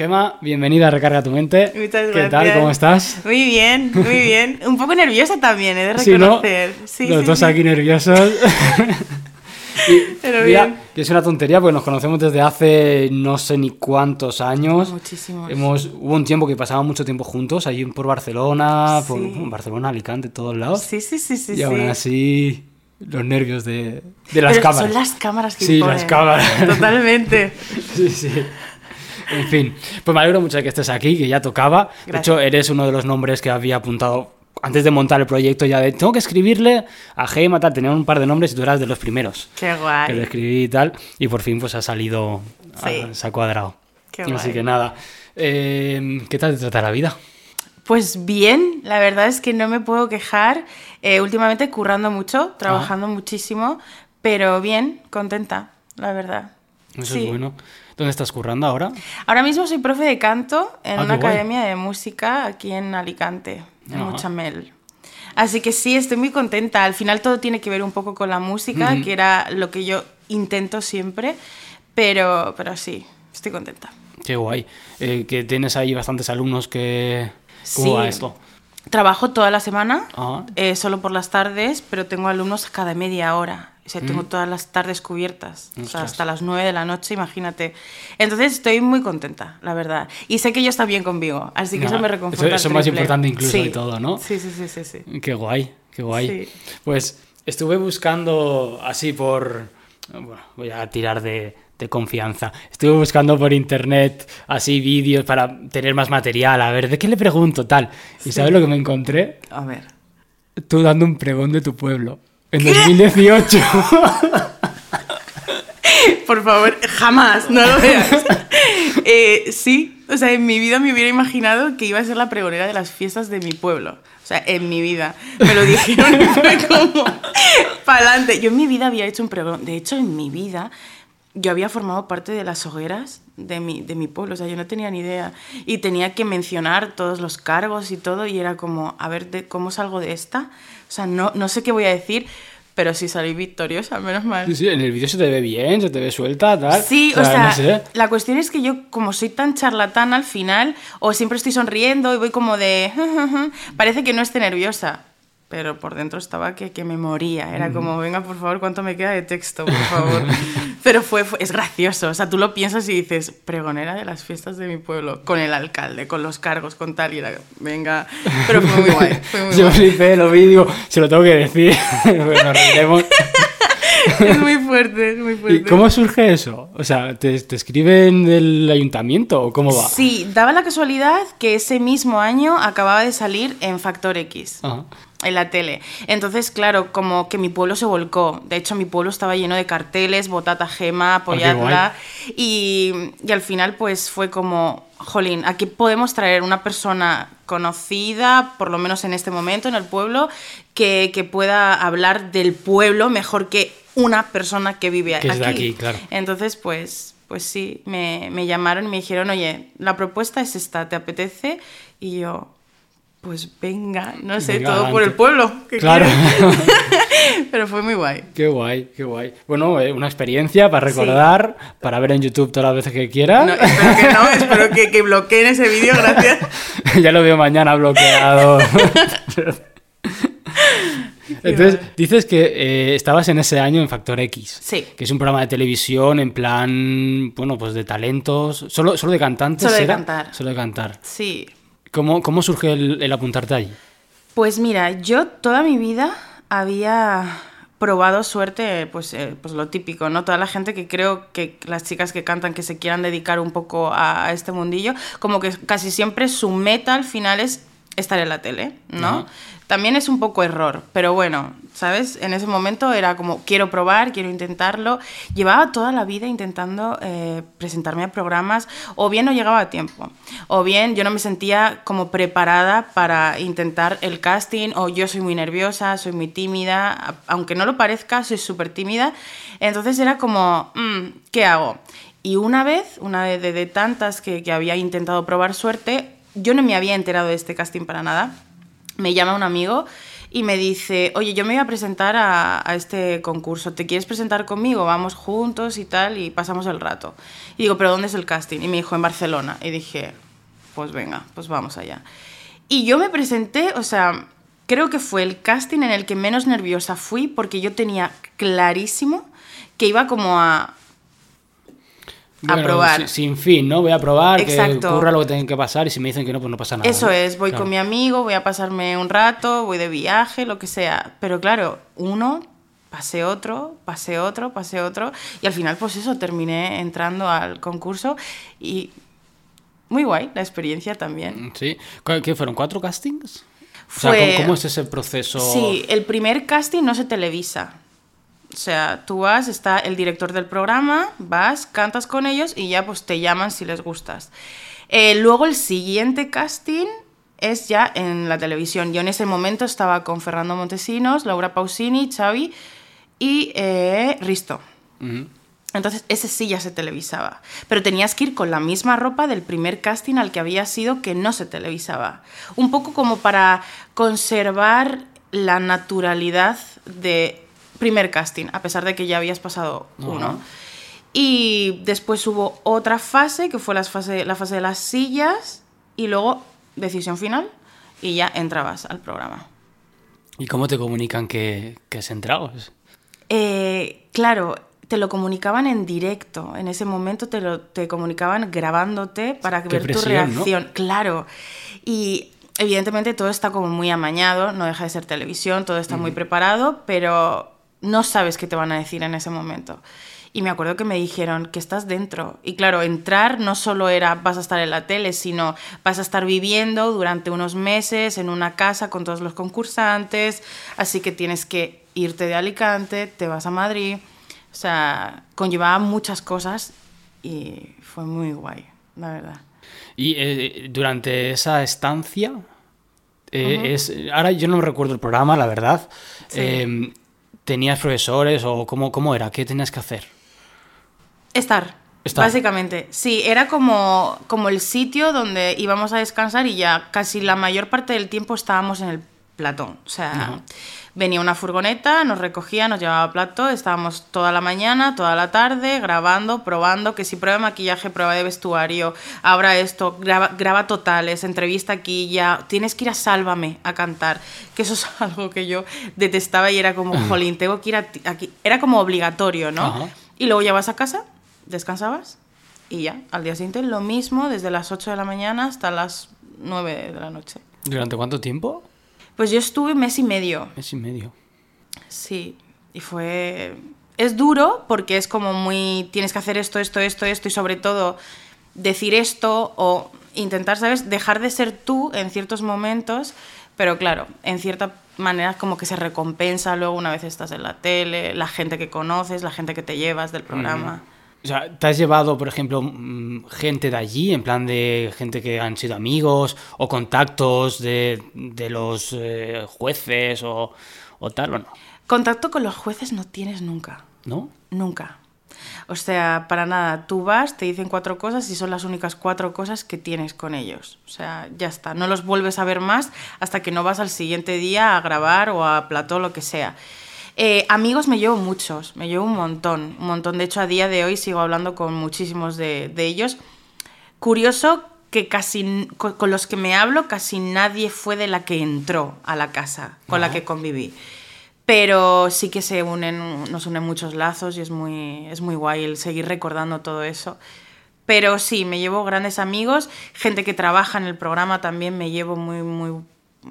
Gema, bienvenida a Recarga tu Mente. Muchas ¿Qué gracias. tal? ¿Cómo estás? Muy bien, muy bien. Un poco nerviosa también, he de Sí, ¿no? reconocer. Sí, Los sí, dos aquí nerviosos. Y, Pero mira, bien. que es una tontería porque nos conocemos desde hace no sé ni cuántos años. Muchísimos. Hemos, hubo un tiempo que pasábamos mucho tiempo juntos, allí por Barcelona, por Sí. bueno, Barcelona, Alicante, todos lados. Sí, sí, sí, sí. y aún sí. así, los nervios de, de las Pero cámaras. Son las cámaras que Sí, imponen. las cámaras. Totalmente. Sí, sí. En fin, pues me alegro mucho de que estés aquí, que ya tocaba. De hecho, eres uno de los nombres que había apuntado antes de montar el proyecto ya de tengo que escribirle a Gema, tal, tenía un par de nombres y tú eras de los primeros Qué que lo guay. escribí y tal, y por fin pues ha salido, Sí. ah, se ha cuadrado. Qué Así guay. que nada, Eh, ¿qué tal te trata la vida? Pues bien, la verdad es que no me puedo quejar. Eh, últimamente currando mucho, trabajando Ah. muchísimo, pero bien, contenta, la verdad. Eso Sí. es bueno. ¿Dónde estás currando ahora? Ahora mismo soy profe de canto en Ah, una guay. academia de música aquí en Alicante, en Ajá. Muchamel. Así que sí, estoy muy contenta. Al final todo tiene que ver un poco con la música, que era lo que yo intento siempre, pero, pero sí, estoy contenta. Qué guay. Eh, que tienes ahí bastantes alumnos que... ¿Cómo Sí. va esto? Trabajo toda la semana, eh, solo por las tardes, pero tengo alumnos cada media hora. O sea, tengo todas las tardes cubiertas. O sea, hasta las 9 de la noche, imagínate. Entonces estoy muy contenta, la verdad. Y sé que ellos están bien conmigo, así que eso me reconforta. eso es más importante incluso Sí. de todo, ¿no? Sí, sí, sí, sí. sí. Qué guay, qué guay. Sí. Pues estuve buscando así por... Bueno, voy a tirar de, de confianza. Estuve buscando por internet así vídeos para tener más material. A ver, ¿de qué le pregunto tal? ¿Y sabes lo que me encontré? A ver. Tú dando un pregón de tu pueblo. En 2018. Por favor, jamás, no lo veas. Eh, sí, o sea, en mi vida me hubiera imaginado que iba a ser la pregonera de las fiestas de mi pueblo. O sea, en mi vida. Me lo dijeron y fue como, pa'lante. Yo en mi vida había hecho un pregón. De hecho, en mi vida yo había formado parte de las hogueras de mi, de mi pueblo. O sea, yo no tenía ni idea. Y tenía que mencionar todos los cargos y todo. Y era como, a ver, de, ¿cómo salgo de esta? O sea, no, no sé qué voy a decir. Pero sí salí victoriosa, menos mal. Sí, sí, en el vídeo se te ve bien, se te ve suelta, tal. Sí, o sea, no sé. la cuestión es que yo, como soy tan charlatán al final, o siempre estoy sonriendo y voy como de. parece que no esté nerviosa. Pero por dentro estaba que, que me moría. Era como, venga, por favor, ¿cuánto me queda de texto, por favor? Pero fue, fue- es gracioso. O sea, tú lo piensas y dices, pregonera de las fiestas de mi pueblo, con el alcalde, con los cargos, con tal, y era, venga. Pero fue muy guay. Fue muy Yo guay. flipé, lo vi y digo, se lo tengo que decir. Nos reiremos. Es muy fuerte, es muy fuerte. ¿Y cómo surge eso? O sea, ¿te, te escriben del ayuntamiento o cómo va? Sí, daba la casualidad que ese mismo año acababa de salir en Factor X. Ajá. En la tele. Entonces, claro, como que mi pueblo se volcó. De hecho, mi pueblo estaba lleno de carteles, botata gema, apoyadla. y, y al final, pues fue como, jolín, aquí podemos traer una persona conocida, por lo menos en este momento, en el pueblo, que, que pueda hablar del pueblo mejor que una persona que vive Que aquí. es de aquí, claro. Entonces, pues, pues sí, me, me llamaron y me dijeron, oye, la propuesta es esta, ¿te apetece? Y yo, pues venga, no sé, Venga, todo por el pueblo. ¿qué Claro. Pero fue muy guay. Qué guay, qué guay. Bueno, eh, una experiencia para recordar, para ver en YouTube todas las veces que quiera. No, espero que no, espero que, que bloqueen ese vídeo, gracias. ya lo veo mañana bloqueado. Entonces, dices que eh, estabas en ese año en Factor X. Sí. Que es un programa de televisión en plan, bueno, pues de talentos. ¿Solo, solo de cantantes? Solo de era? cantar. Solo de cantar. Sí. ¿Cómo, cómo surge el, el apuntarte ahí? Pues mira, yo toda mi vida había probado suerte, pues, eh, pues lo típico, ¿no? Toda la gente que creo que las chicas que cantan que se quieran dedicar un poco a, a este mundillo, como que casi siempre su meta al final es estar en la tele, ¿no? También es un poco error, pero bueno, ¿sabes? En ese momento era como, quiero probar, quiero intentarlo. Llevaba toda la vida intentando eh, presentarme a programas, o bien no llegaba a tiempo, o bien yo no me sentía como preparada para intentar el casting, o yo soy muy nerviosa, soy muy tímida, aunque no lo parezca, soy súper tímida. Entonces era como, mm, ¿qué hago? Y una vez, una de, de- tantas que había intentado probar suerte, yo no me había enterado de este casting para nada me llama un amigo y me dice, oye, yo me voy a presentar a, este concurso, ¿te quieres presentar conmigo? Vamos juntos y tal, y pasamos el rato. Y digo, ¿pero dónde es el casting? Y me dijo, en Barcelona. Y dije, pues venga, pues vamos allá. Y yo me presenté, o sea, creo que fue el casting en el que menos nerviosa fui porque yo tenía clarísimo que iba como a a probar. Sin fin, ¿no? Voy a probar, Exacto. que ocurra lo que tenga que pasar y si me dicen que no, pues no pasa nada. Eso ¿no? es, voy claro. con mi amigo, voy a pasarme un rato, voy de viaje, lo que sea. Pero claro, uno, pasé otro, pasé otro, pasé otro y al final pues eso, terminé entrando al concurso y muy guay la experiencia también. Sí. ¿Qué fueron? ¿Cuatro castings? Fue... O sea, ¿cómo, ¿cómo es ese proceso? Sí, el primer casting no se televisa. O sea, tú vas, está el director del programa, vas, cantas con ellos y ya pues te llaman si les gustas. Eh, luego el siguiente casting es ya en la televisión. Yo en ese momento estaba con Fernando Montesinos, Laura Pausini, Xavi y eh, Risto. Uh -huh. Entonces ese sí ya se televisaba. Pero tenías que ir con la misma ropa del primer casting al que había sido que no se televisaba. Un poco como para conservar la naturalidad de primer casting, a pesar de que ya habías pasado uno. Uh -huh. Y después hubo otra fase, que fue la fase, la fase de las sillas, y luego decisión final, y ya entrabas al programa. ¿Y cómo te comunican que, que has entrado? Eh, claro, te lo comunicaban en directo. En ese momento te lo te comunicaban grabándote para Qué ver presión, tu reacción. ¿no? Claro. Y evidentemente todo está como muy amañado, no deja de ser televisión, todo está muy preparado, pero no sabes qué te van a decir en ese momento. Y me acuerdo que me dijeron que estás dentro. Y claro, entrar no solo era vas a estar en la tele, sino vas a estar viviendo durante unos meses en una casa con todos los concursantes. Así que tienes que irte de Alicante, te vas a Madrid. O sea, conllevaba muchas cosas y fue muy guay, la verdad. Y eh, durante esa estancia, eh, uh -huh. es, ahora yo no me recuerdo el programa, la verdad. Sí. Eh, ¿Tenías profesores o cómo, cómo era? ¿Qué tenías que hacer? Estar, Estar. Básicamente, sí, era como, como el sitio donde íbamos a descansar y ya casi la mayor parte del tiempo estábamos en el platón. O sea, uh -huh. Venía una furgoneta, nos recogía, nos llevaba plato, estábamos toda la mañana, toda la tarde, grabando, probando, que si prueba de maquillaje, prueba de vestuario, ahora esto, graba, graba totales, entrevista aquí, ya, tienes que ir a Sálvame a cantar, que eso es algo que yo detestaba y era como, jolín, tengo que ir a aquí, era como obligatorio, ¿no? Y luego ya vas a casa, descansabas y ya, al día siguiente lo mismo, desde las 8 de la mañana hasta las 9 de la noche. ¿Durante cuánto tiempo? Pues yo estuve mes y medio. Mes y medio. Sí, y fue... Es duro porque es como muy... Tienes que hacer esto, esto, esto, esto y sobre todo decir esto o intentar, ¿sabes? Dejar de ser tú en ciertos momentos, pero claro, en cierta manera como que se recompensa luego una vez estás en la tele, la gente que conoces, la gente que te llevas del programa. Mm. O sea, ¿te has llevado, por ejemplo, mm, gente de allí, en plan de gente que han sido amigos o contactos de, de los eh, jueces o, o, tal o no? Contacto con los jueces no tienes nunca. ¿No? Nunca. O sea, para nada. Tú vas, te dicen cuatro cosas y son las únicas cuatro cosas que tienes con ellos. O sea, ya está. No los vuelves a ver más hasta que no vas al siguiente día a grabar o a plató, lo que sea. Eh, amigos me llevo muchos, me llevo un montón, un montón. De hecho, a día de hoy sigo hablando con muchísimos de, de ellos. Curioso que casi con, con, los que me hablo, casi nadie fue de la que entró a la casa, con la que conviví. Pero sí que se unen, nos unen muchos lazos y es muy, es muy guay el seguir recordando todo eso. Pero sí, me llevo grandes amigos, gente que trabaja en el programa también me llevo muy, muy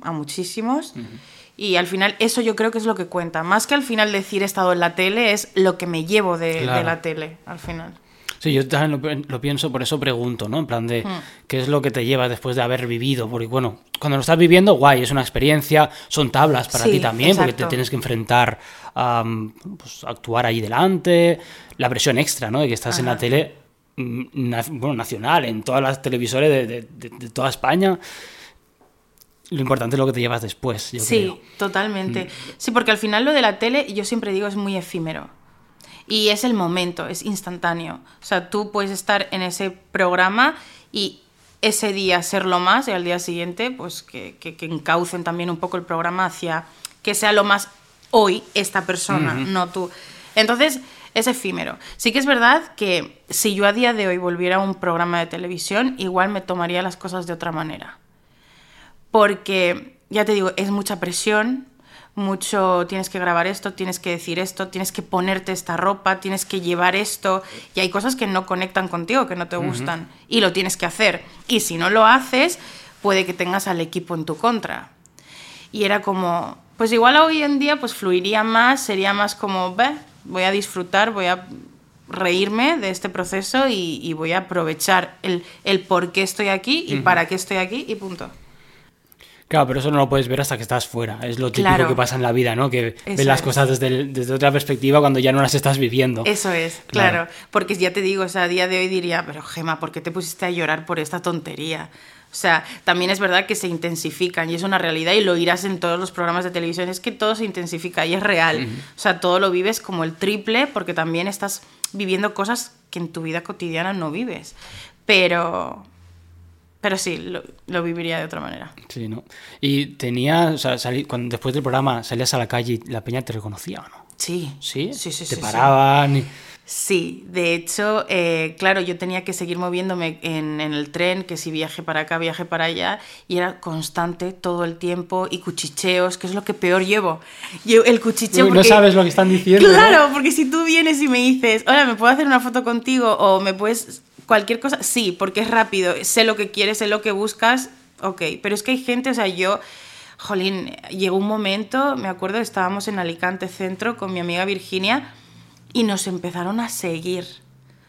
a muchísimos. Uh -huh. Y al final eso yo creo que es lo que cuenta. Más que al final decir he estado en la tele, es lo que me llevo de, claro. de la tele al final. Sí, yo también lo, lo, pienso, por eso pregunto, ¿no? En plan de, mm. ¿qué es lo que te llevas después de haber vivido? Porque, bueno, cuando lo estás viviendo, guay, es una experiencia, son tablas para sí, ti también, exacto. porque te tienes que enfrentar a um, pues, actuar ahí delante, la presión extra, ¿no? De que estás Ajá. en la tele, na bueno, nacional, en todas las televisores de, de, de, de toda España lo importante es lo que te llevas después. Yo sí, creo. totalmente. Mm. Sí, porque al final lo de la tele, yo siempre digo, es muy efímero. Y es el momento, es instantáneo. O sea, tú puedes estar en ese programa y ese día serlo más y al día siguiente, pues que, que, que encaucen también un poco el programa hacia que sea lo más hoy esta persona, no tú. Entonces, es efímero. Sí que es verdad que si yo a día de hoy volviera a un programa de televisión, igual me tomaría las cosas de otra manera. Porque, ya te digo, es mucha presión, mucho tienes que grabar esto, tienes que decir esto, tienes que ponerte esta ropa, tienes que llevar esto, y hay cosas que no conectan contigo, que no te gustan, y lo tienes que hacer. Y si no lo haces, puede que tengas al equipo en tu contra. Y era como, pues igual hoy en día pues fluiría más, sería más como, ve, voy a disfrutar, voy a reírme de este proceso y, voy a aprovechar el, el, por qué estoy aquí y para qué estoy aquí y punto. Claro, pero eso no lo puedes ver hasta que estás fuera. Es lo típico que pasa en la vida, ¿no? Que ves las cosas desde, desde, otra perspectiva cuando ya no las estás viviendo. Eso es, claro. Porque ya te digo, o sea, a día de hoy diría, pero Gema, ¿por qué te pusiste a llorar por esta tontería? O sea, también es verdad que se intensifican y es una realidad y lo irás en todos los programas de televisión, es que todo se intensifica y es real. O sea, todo lo vives como el triple porque también estás viviendo cosas que en tu vida cotidiana no vives. Pero, pero sí, lo, viviría de otra manera. Sí, ¿no? Y tenías, o sea, cuando, después del programa salías a la calle y la peña te reconocía, ¿o no? Sí. ¿Sí? Sí, sí, Te paraban y... Sí, de hecho, eh, claro, yo tenía que seguir moviéndome en, el tren, que si viaje para acá, viaje para allá, y era constante todo el tiempo, y cuchicheos, que es lo que peor llevo. el cuchicheo... no sabes lo que están diciendo. Claro, porque si tú vienes y me dices, hola, ¿me puedo hacer una foto contigo? O me puedes... Cualquier cosa, sí, porque es rápido, sé lo que quieres, sé lo que buscas, ok, pero es que hay gente, o sea, yo... Jolín, llegó un momento, me acuerdo, estábamos en Alicante Centro con mi amiga Virginia, y nos empezaron a seguir.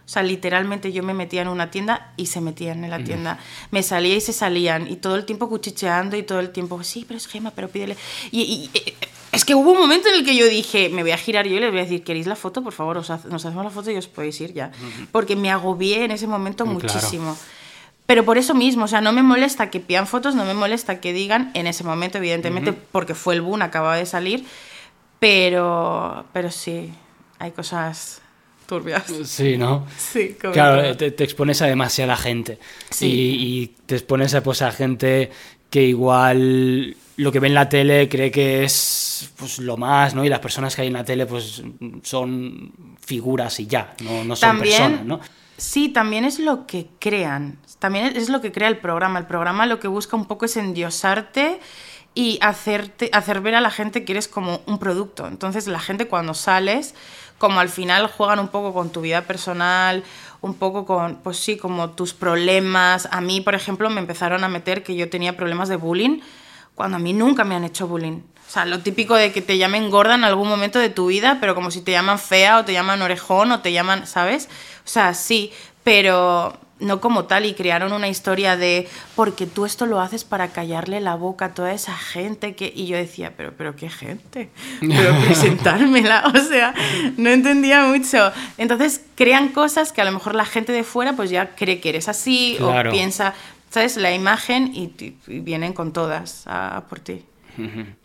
O sea, literalmente yo me metía en una tienda y se metían en la tienda. Me salía y se salían. Y todo el tiempo cuchicheando y todo el tiempo, sí, pero es Gema, pero pídele. Y, es que hubo un momento en el que yo dije, me voy a girar yo y les voy a decir, ¿queréis la foto? Por favor, nos hacemos la foto y os podéis ir ya. Porque me agobié en ese momento muchísimo. Pero por eso mismo, o sea, no me molesta que pidan fotos, no me molesta que digan en ese momento, evidentemente, porque fue el boom, acababa de salir. Pero, pero sí, hay cosas turbias. Sí, ¿no? Sí, Claro, te, expones a demasiada gente. Sí. Y, te expones a, pues, a gente que igual lo que ve en la tele cree que es pues, lo más, ¿no? Y las personas que hay en la tele pues son figuras y ya, no, no son personas, ¿no? Sí, también es lo que crean. También es lo que crea el programa. El programa lo que busca un poco es endiosarte y hacerte, hacer ver a la gente que eres como un producto. Entonces la gente cuando sales como al final juegan un poco con tu vida personal, un poco con, pues sí, como tus problemas. A mí, por ejemplo, me empezaron a meter que yo tenía problemas de bullying cuando a mí nunca me han hecho bullying. O sea, lo típico de que te llamen gorda en algún momento de tu vida, pero como si te llaman fea o te llaman orejón o te llaman, ¿sabes? O sea, sí, pero no como tal y crearon una historia de porque tú esto lo haces para callarle la boca a toda esa gente que y yo decía pero pero qué gente pero presentármela o sea no entendía mucho entonces crean cosas que a lo mejor la gente de fuera pues ya cree que eres así o piensa sabes la imagen y, vienen con todas a, por ti.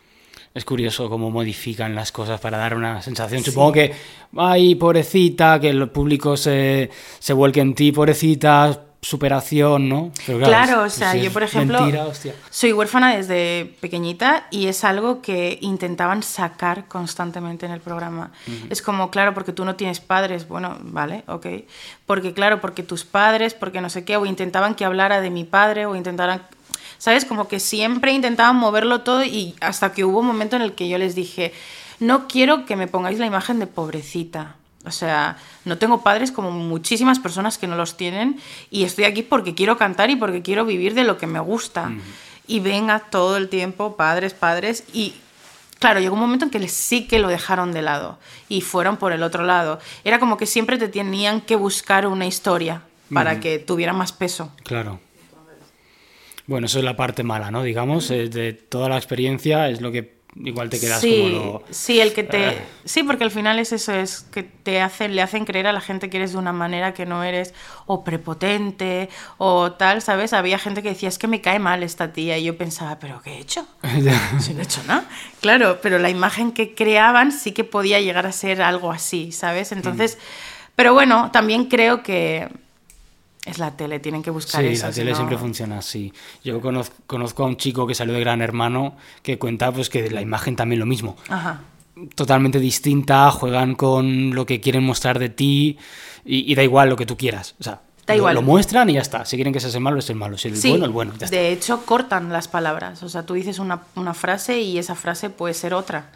Es curioso cómo modifican las cosas para dar una sensación. Supongo que, ay, pobrecita, que el público se, se vuelque en ti, pobrecita, superación, ¿no? claro, o sea, yo por ejemplo soy huérfana desde pequeñita y es algo que intentaban sacar constantemente en el programa. Es como, claro, porque tú no tienes padres, bueno, vale, ok. Porque claro, porque tus padres, porque no sé qué, o intentaban que hablara de mi padre, o intentaran ¿sabes? Como que siempre intentaban moverlo todo y hasta que hubo un momento en el que yo les dije, no quiero que me pongáis la imagen de pobrecita. O sea, no tengo padres como muchísimas personas que no los tienen y estoy aquí porque quiero cantar y porque quiero vivir de lo que me gusta. Y venga todo el tiempo, padres, padres, y claro, llegó un momento en que sí que lo dejaron de lado y fueron por el otro lado. Era como que siempre te tenían que buscar una historia para que tuviera más peso. Claro. Bueno, eso es la parte mala, ¿no? Digamos, de toda la experiencia es lo que igual te quedas sí, como lo... Sí, el que te... Eh. Sí, porque al final es eso, es que te hacen, le hacen creer a la gente que eres de una manera que no eres o prepotente o tal, ¿sabes? Había gente que decía, es que me cae mal esta tía y yo pensaba, ¿pero qué he hecho? Si no he hecho nada. Claro, pero la imagen que creaban sí que podía llegar a ser algo así, ¿sabes? Entonces, pero bueno, también creo que es la tele, tienen que buscar Sí, eso. la tele siempre funciona así. Yo conozco, conozco a un chico que salió de Gran Hermano que cuenta pues que la imagen también lo mismo. Ajá. Totalmente distinta, juegan con lo que quieren mostrar de ti y, y da igual lo que tú quieras. O sea, Da lo, igual. lo muestran y ya está. Si quieren que seas el malo, es el malo. Si el Sí, bueno, el bueno. Ya está. de hecho cortan las palabras. O sea, tú dices una, una frase y esa frase puede ser otra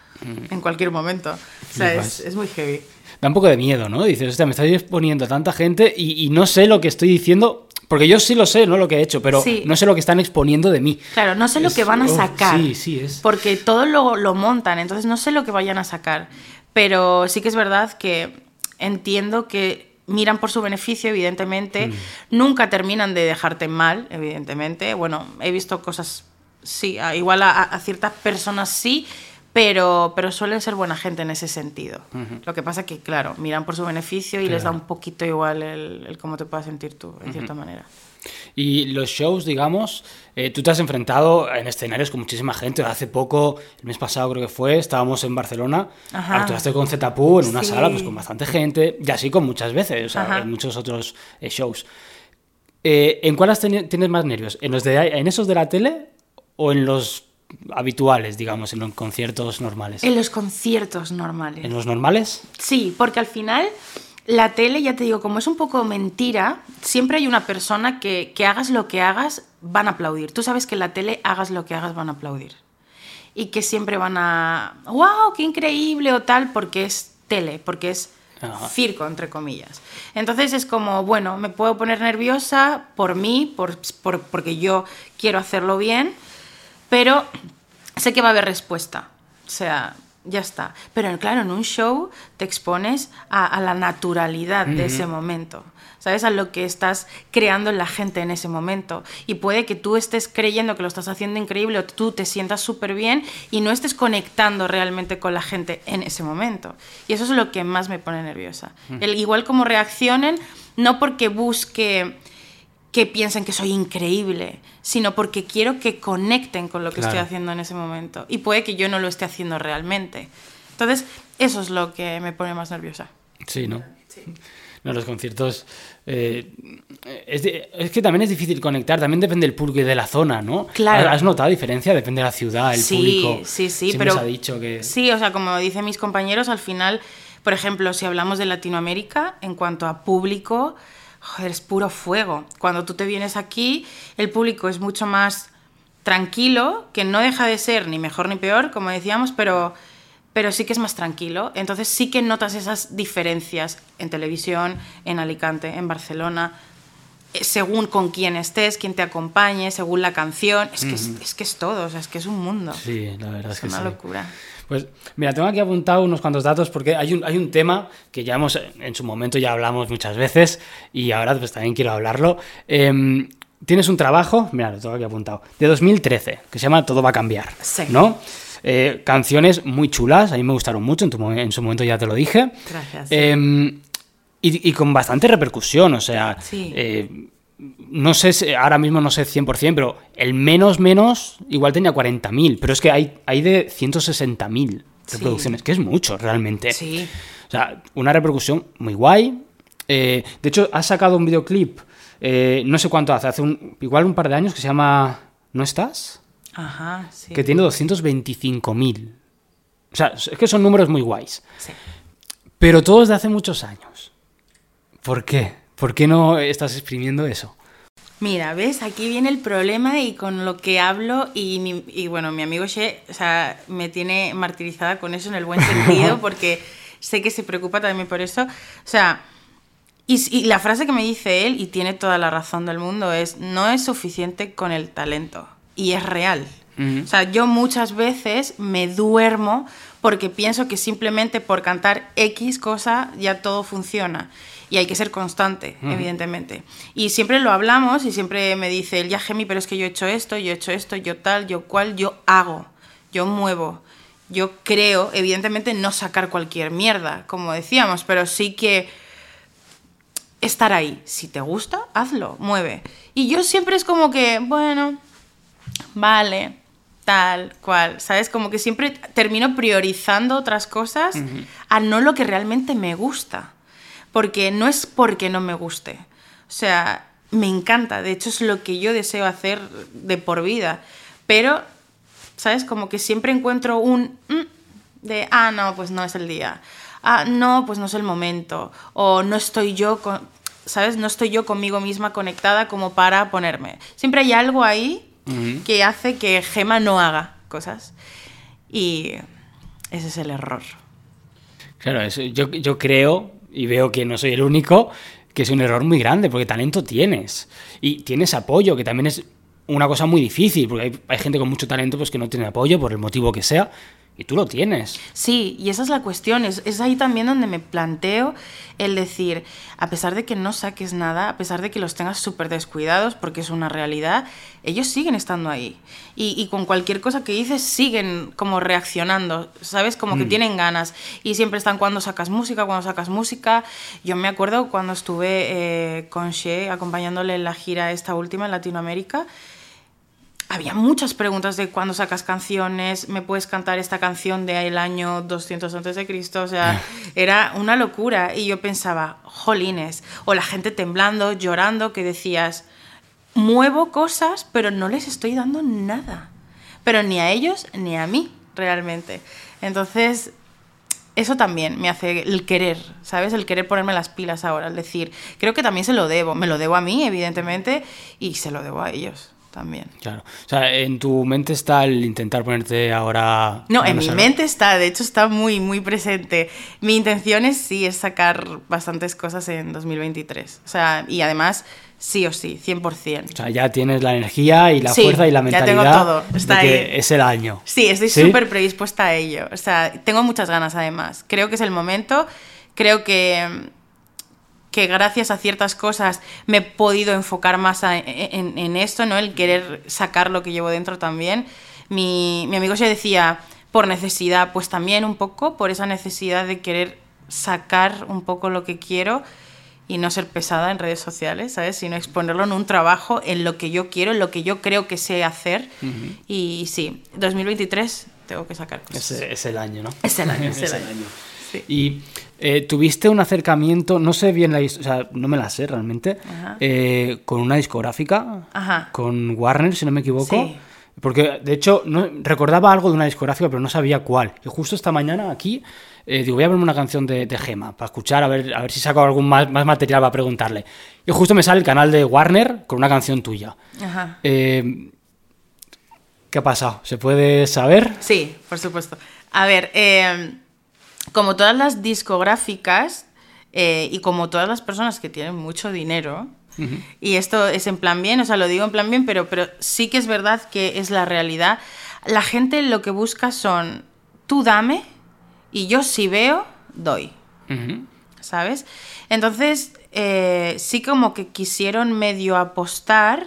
en cualquier momento. O sea, es, es muy heavy. Da un poco de miedo, ¿no? Dices, hostia, me estáis exponiendo a tanta gente y, y no sé lo que estoy diciendo. Porque yo sí lo sé, ¿no? Lo que he hecho, pero Sí. no sé lo que están exponiendo de mí. Claro, no sé lo que van a oh, sacar. sí, sí, es- Porque todo lo, lo montan, entonces no sé lo que vayan a sacar. Pero sí que es verdad que entiendo que miran por su beneficio, evidentemente. Mm. Nunca terminan de dejarte mal, evidentemente. Bueno, he visto cosas, sí, a- igual a, a ciertas personas sí, pero, pero suelen ser buena gente en ese sentido. Lo que pasa que, claro, miran por su beneficio y les da un poquito igual el, el cómo te puedas sentir tú, en cierta manera. Y los shows, digamos, eh, tú te has enfrentado en escenarios con muchísima gente. Hace poco, el mes pasado creo que fue, estábamos en Barcelona, Ajá. actuaste con Zetapu en una Sí. sala pues con bastante gente, y así con muchas veces, o sea, en muchos otros eh, shows. Eh, ¿En cuál has teni- tienes más nervios? ¿En, los de, ¿En esos de la tele o en los habituales, digamos, en los conciertos normales? En los conciertos normales. ¿En los normales? Sí, porque al final la tele, ya te digo, como es un poco mentira, siempre hay una persona que, que hagas lo que hagas, van a aplaudir. Tú sabes que en la tele, hagas lo que hagas, van a aplaudir. Y que siempre van a, wow, qué increíble o tal, porque es tele, porque es Ajá. circo, entre comillas. Entonces es como, bueno, me puedo poner nerviosa por mí, por, por- porque yo quiero hacerlo bien, pero sé que va a haber respuesta. O sea, ya está. Pero claro, en un show te expones a, a la naturalidad de ese momento. ¿Sabes? A lo que estás creando en la gente en ese momento. Y puede que tú estés creyendo que lo estás haciendo increíble o tú te sientas súper bien y no estés conectando realmente con la gente en ese momento. Y eso es lo que más me pone nerviosa. El, igual como reaccionen, no porque busque que piensen que soy increíble, sino porque quiero que conecten con lo que estoy Claro. haciendo en ese momento. Y puede que yo no lo esté haciendo realmente. Entonces, eso es lo que me pone más nerviosa. Sí, ¿no? No, los conciertos. eh, es, de- es que también es difícil conectar, también depende del público y de la zona, ¿no? Claro. ¿Has notado diferencia? Depende de la ciudad, el sí, público. sí, sí, Siempre pero se ha dicho que. sí, o sea, como dicen mis compañeros, al final, por ejemplo, si hablamos de Latinoamérica, en cuanto a público, joder, es puro fuego. Cuando tú te vienes aquí, el público es mucho más tranquilo, que no deja de ser ni mejor ni peor, como decíamos, pero pero sí que es más tranquilo. Entonces sí que notas esas diferencias en televisión, en Alicante, en Barcelona, eh, según con quién estés, quién te acompañe, según la canción. Es que, es, es que es todo, o sea, es que es un mundo. Sí, la verdad es, es que una sí. locura. Pues mira, tengo aquí apuntado unos cuantos datos porque hay un, hay un tema que ya hemos, en su momento ya hablamos muchas veces y ahora pues también quiero hablarlo. Em, Tienes un trabajo, mira, lo tengo aquí apuntado, de 2013, que se llama Todo va a cambiar, Sí. ¿no? Eh, canciones muy chulas, a mí me gustaron mucho, en, tu en su momento ya te lo dije. Gracias. Em, y, y con bastante repercusión, o sea, Sí. No sé, si- ahora mismo no sé 100%, pero el menos menos igual tenía 40.000, pero es que hay, hay de 160.000 Sí. reproducciones, que es mucho realmente. Sí. O sea, una repercusión muy guay. Eh, de hecho, has sacado un videoclip, eh, no sé cuánto hace, hace un, igual un par de años, que se llama ¿No estás? Ajá, sí. Que tiene 225.000. O sea, es que son números muy guays. Sí. Pero todos de hace muchos años. ¿Por qué? ¿Por qué no estás exprimiendo eso? Mira, ¿ves? Aquí viene el problema y con lo que hablo y, mi- y, bueno, mi amigo She, o sea, me tiene martirizada con eso en el buen sentido porque sé que se preocupa también por eso. O sea, y, la frase que me dice él, y tiene toda la razón del mundo, es no es suficiente con el talento. Y es real. O sea, yo muchas veces me duermo porque pienso que simplemente por cantar X cosa ya todo funciona. Y hay que ser constante, evidentemente. Y siempre lo hablamos y siempre me dice él, ya Gemi, pero es que yo he hecho esto, yo he hecho esto, yo tal, yo cual, yo hago, yo muevo. Yo creo, evidentemente, no sacar cualquier mierda, como decíamos, pero sí que estar ahí. Si te gusta, hazlo, mueve. Y yo siempre es como que, bueno, vale, tal, cual, ¿sabes? Como que siempre termino priorizando otras cosas a no lo que realmente me gusta. Porque no es porque no me guste. O sea, me encanta, de hecho es lo que yo deseo hacer de por vida, pero, ¿sabes? Como que siempre encuentro un... "Mm", de, ah, no, pues no es el día, ah, no, pues no es el momento, o no estoy yo con... ¿Sabes? No estoy yo conmigo misma conectada como para ponerme. Siempre hay algo ahí que hace que Gema no haga cosas. Y ese es el error. Claro, eso- yo, yo creo, y veo que no soy el único, que es un error muy grande, porque talento tienes. Y tienes apoyo, que también es una cosa muy difícil, porque hay, gente con mucho talento pues, que no tiene apoyo, por el motivo que sea, y tú lo tienes. Sí, y esa es la cuestión. Es, es ahí también donde me planteo el decir, a pesar de que no saques nada, a pesar de que los tengas súper descuidados, porque es una realidad, ellos siguen estando ahí. Y, y con cualquier cosa que dices, siguen como reaccionando, ¿sabes? Como que tienen ganas. Y siempre están cuando sacas música, cuando sacas música. Yo me acuerdo cuando estuve eh, con She acompañándole en la gira esta última en Latinoamérica había muchas preguntas de cuándo sacas canciones, me puedes cantar esta canción del año 200 antes de Cristo, o sea, era una locura y yo pensaba, jolines, o la gente temblando, llorando, que decías, muevo cosas, pero no les estoy dando nada, pero ni a ellos ni a mí, realmente. Entonces, eso también me hace el querer, ¿sabes? El querer ponerme las pilas ahora, el decir, creo que también se lo debo, me lo debo a mí, evidentemente, y se lo debo a ellos también. Claro. O sea, en tu mente está el intentar ponerte ahora. No, en mi mente está, de hecho está muy, muy presente. Mi intención es sí, es sacar bastantes cosas en 2023. O sea, y además, sí o sí, 100%. O sea, ya tienes la energía y la Sí, fuerza y la ya mentalidad tengo todo, está de que ahí. es el año. Sí, estoy ¿Sí? súper predispuesta a ello. O sea, tengo muchas ganas además. Creo que es el momento. Creo que, que gracias a ciertas cosas me he podido enfocar más a- en, en esto, ¿no? El querer sacar lo que llevo dentro también. Mi, mi amigo se decía, por necesidad, pues también un poco, por esa necesidad de querer sacar un poco lo que quiero y no ser pesada en redes sociales, ¿sabes? Sino exponerlo en un trabajo, en lo que yo quiero, en lo que yo creo que sé hacer. Y sí, 2023 tengo que sacar cosas. Es, es el año, ¿no? Es el año, es el año. Sí. Y eh, tuviste un acercamiento, no sé bien la his- o sea, no me la sé realmente, eh, con una discográfica, Ajá. con Warner, si no me equivoco. Sí. Porque, de hecho, no, recordaba algo de una discográfica, pero no sabía cuál. Y justo esta mañana aquí, eh, digo, voy a ponerme una canción de, de Gema para escuchar, a ver, a ver si saco algún más, más material para preguntarle. Y justo me sale el canal de Warner con una canción tuya. Ajá. Eh, ¿Qué ha pasado? ¿Se puede saber? Sí, por supuesto. A ver, eh, como todas las discográficas eh, y como todas las personas que tienen mucho dinero, y esto es en plan bien, o sea, lo digo en plan bien, pero, pero sí que es verdad que es la realidad, la gente lo que busca son, tú dame y yo si veo, doy. ¿sabes? Entonces, eh, sí como que quisieron medio apostar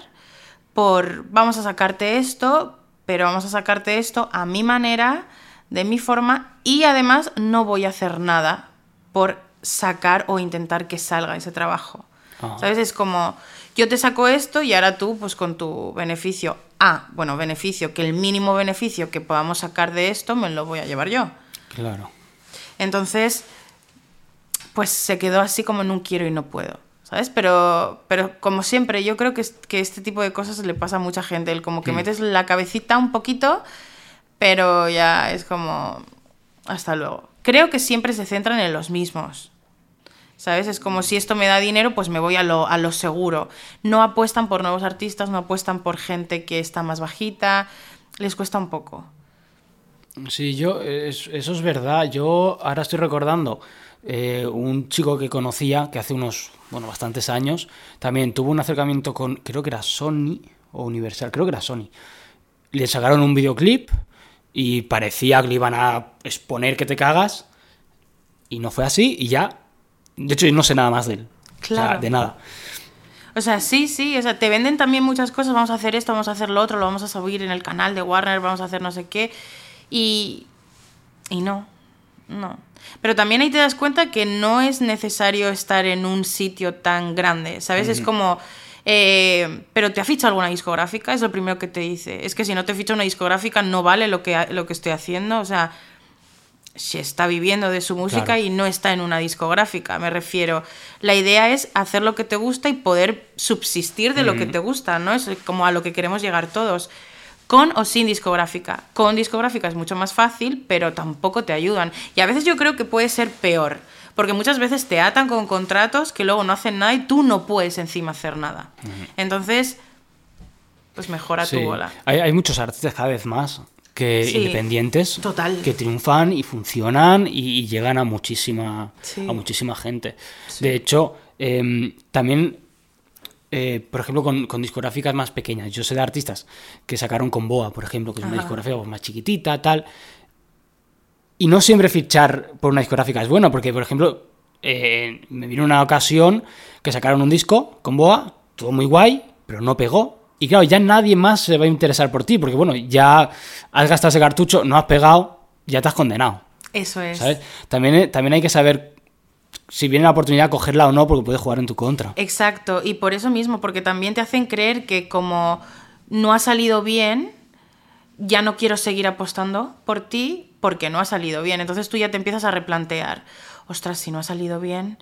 por, vamos a sacarte esto, pero vamos a sacarte esto a mi manera, de mi forma, y además no voy a hacer nada por sacar o intentar que salga ese trabajo. Ah. ¿Sabes? Es como, yo te saco esto y ahora tú, pues con tu beneficio, ah, bueno, beneficio, que el mínimo beneficio que podamos sacar de esto me lo voy a llevar yo. Claro. Entonces, pues se quedó así como en un quiero y no puedo, ¿sabes? Pero, pero como siempre, yo creo que, que este tipo de cosas le pasa a mucha gente, el como que metes la cabecita un poquito, pero ya es como, hasta luego. Creo que siempre se centran en los mismos. ¿Sabes? Es como si esto me da dinero, pues me voy a lo, a lo seguro. No apuestan por nuevos artistas, no apuestan por gente que está más bajita. Les cuesta un poco. Sí, yo, es- eso es verdad. Yo ahora estoy recordando eh, un chico que conocía que hace unos, bueno, bastantes años, también tuvo un acercamiento con, creo que era Sony o Universal, creo que era Sony. Le sacaron un videoclip y parecía que le iban a exponer que te cagas y no fue así y ya, de hecho yo no sé nada más de él. O sea, Claro. de nada. O sea, sí, sí, o sea, te venden también muchas cosas, vamos a hacer esto, vamos a hacer lo otro, lo vamos a subir en el canal de Warner, vamos a hacer no sé qué, y, y no, no. Pero también ahí te das cuenta que no es necesario estar en un sitio tan grande, ¿sabes? Es como, eh, pero te ha fichado alguna discográfica, es lo primero que te dice. Es que si no te ficha una discográfica no vale lo que, lo que estoy haciendo, o sea, se está viviendo de su música Claro. y no está en una discográfica. Me refiero, la idea es hacer lo que te gusta y poder subsistir de lo que te gusta, ¿no? Es como a lo que queremos llegar todos. Con o sin discográfica. Con discográfica es mucho más fácil, pero tampoco te ayudan. Y a veces yo creo que puede ser peor, porque muchas veces te atan con contratos que luego no hacen nada y tú no puedes encima hacer nada. Entonces, pues mejora Sí. tu bola. Hay, hay muchos artistas cada vez más que Sí, independientes total. que triunfan y funcionan y, y llegan a muchísima Sí. a muchísima gente. De hecho, em, también eh, por ejemplo, con, con discográficas más pequeñas. Yo sé de artistas que sacaron con Boa, por ejemplo, que es una Ajá. discografía pues, más chiquitita, tal. Y no siempre fichar por una discográfica es bueno, porque, por ejemplo, eh, me vino una ocasión que sacaron un disco con Boa, todo muy guay, pero no pegó. Y claro, ya nadie más se va a interesar por ti, porque bueno, ya has gastado ese cartucho, no has pegado, ya te has condenado. Eso es. ¿Sabes? También, eh, también hay que saber si viene la oportunidad cogerla o no, porque puede jugar en tu contra. Exacto, y por eso mismo, porque también te hacen creer que como no ha salido bien, ya no quiero seguir apostando por ti porque no ha salido bien. Entonces tú ya te empiezas a replantear, ostras, si no ha salido bien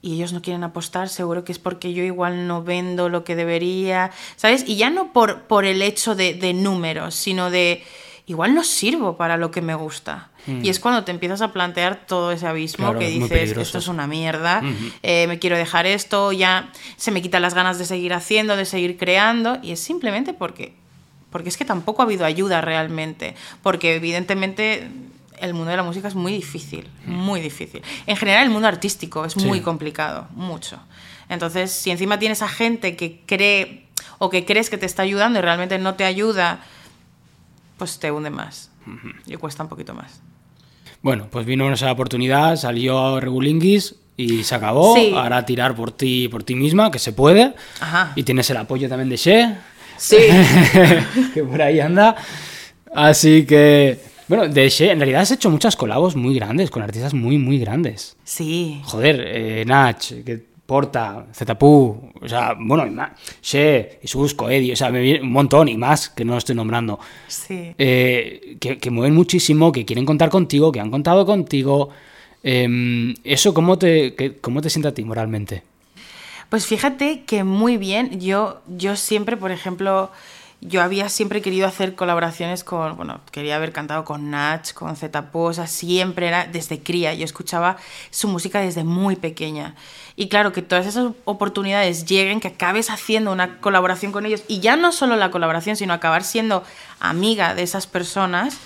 y ellos no quieren apostar, seguro que es porque yo igual no vendo lo que debería, ¿sabes? Y ya no por, por el hecho de, de números, sino de igual no sirvo para lo que me gusta. Y es cuando te empiezas a plantear todo ese abismo Claro, que dices, esto es una mierda, eh, me quiero dejar esto, ya se me quitan las ganas de seguir haciendo, de seguir creando, y es simplemente porque, porque es que tampoco ha habido ayuda realmente, porque evidentemente el mundo de la música es muy difícil, muy difícil. En general el mundo artístico es muy Sí. complicado, mucho. Entonces, si encima tienes a gente que cree o que crees que te está ayudando y realmente no te ayuda, pues te hunde más y cuesta un poquito más. Bueno, pues vino esa oportunidad, salió Regulinguis y se acabó. Sí. Ahora tirar por ti, por ti misma, que se puede. Ajá. Y tienes el apoyo también de She, Sí. que por ahí anda. Así que, bueno, de She, en realidad has hecho muchas colabos muy grandes, con artistas muy, muy grandes. Sí. Joder, eh, Nach, que Porta, Zetapu, o sea, bueno, She, Isusco, Eddie, o sea, me viene un montón y más que no estoy nombrando. Sí. Eh, que, que mueven muchísimo, que quieren contar contigo, que han contado contigo. Em, ¿Eso cómo te, que- cómo te sienta a ti moralmente? Pues fíjate que muy bien. Yo, yo siempre, por ejemplo, yo había siempre querido hacer colaboraciones con, bueno, quería haber cantado con Nach, con Zetapu, o sea, siempre era desde cría. Yo escuchaba su música desde muy pequeña. Y claro, que todas esas oportunidades lleguen, que acabes haciendo una colaboración con ellos, y ya no solo la colaboración, sino acabar siendo amiga de esas personas,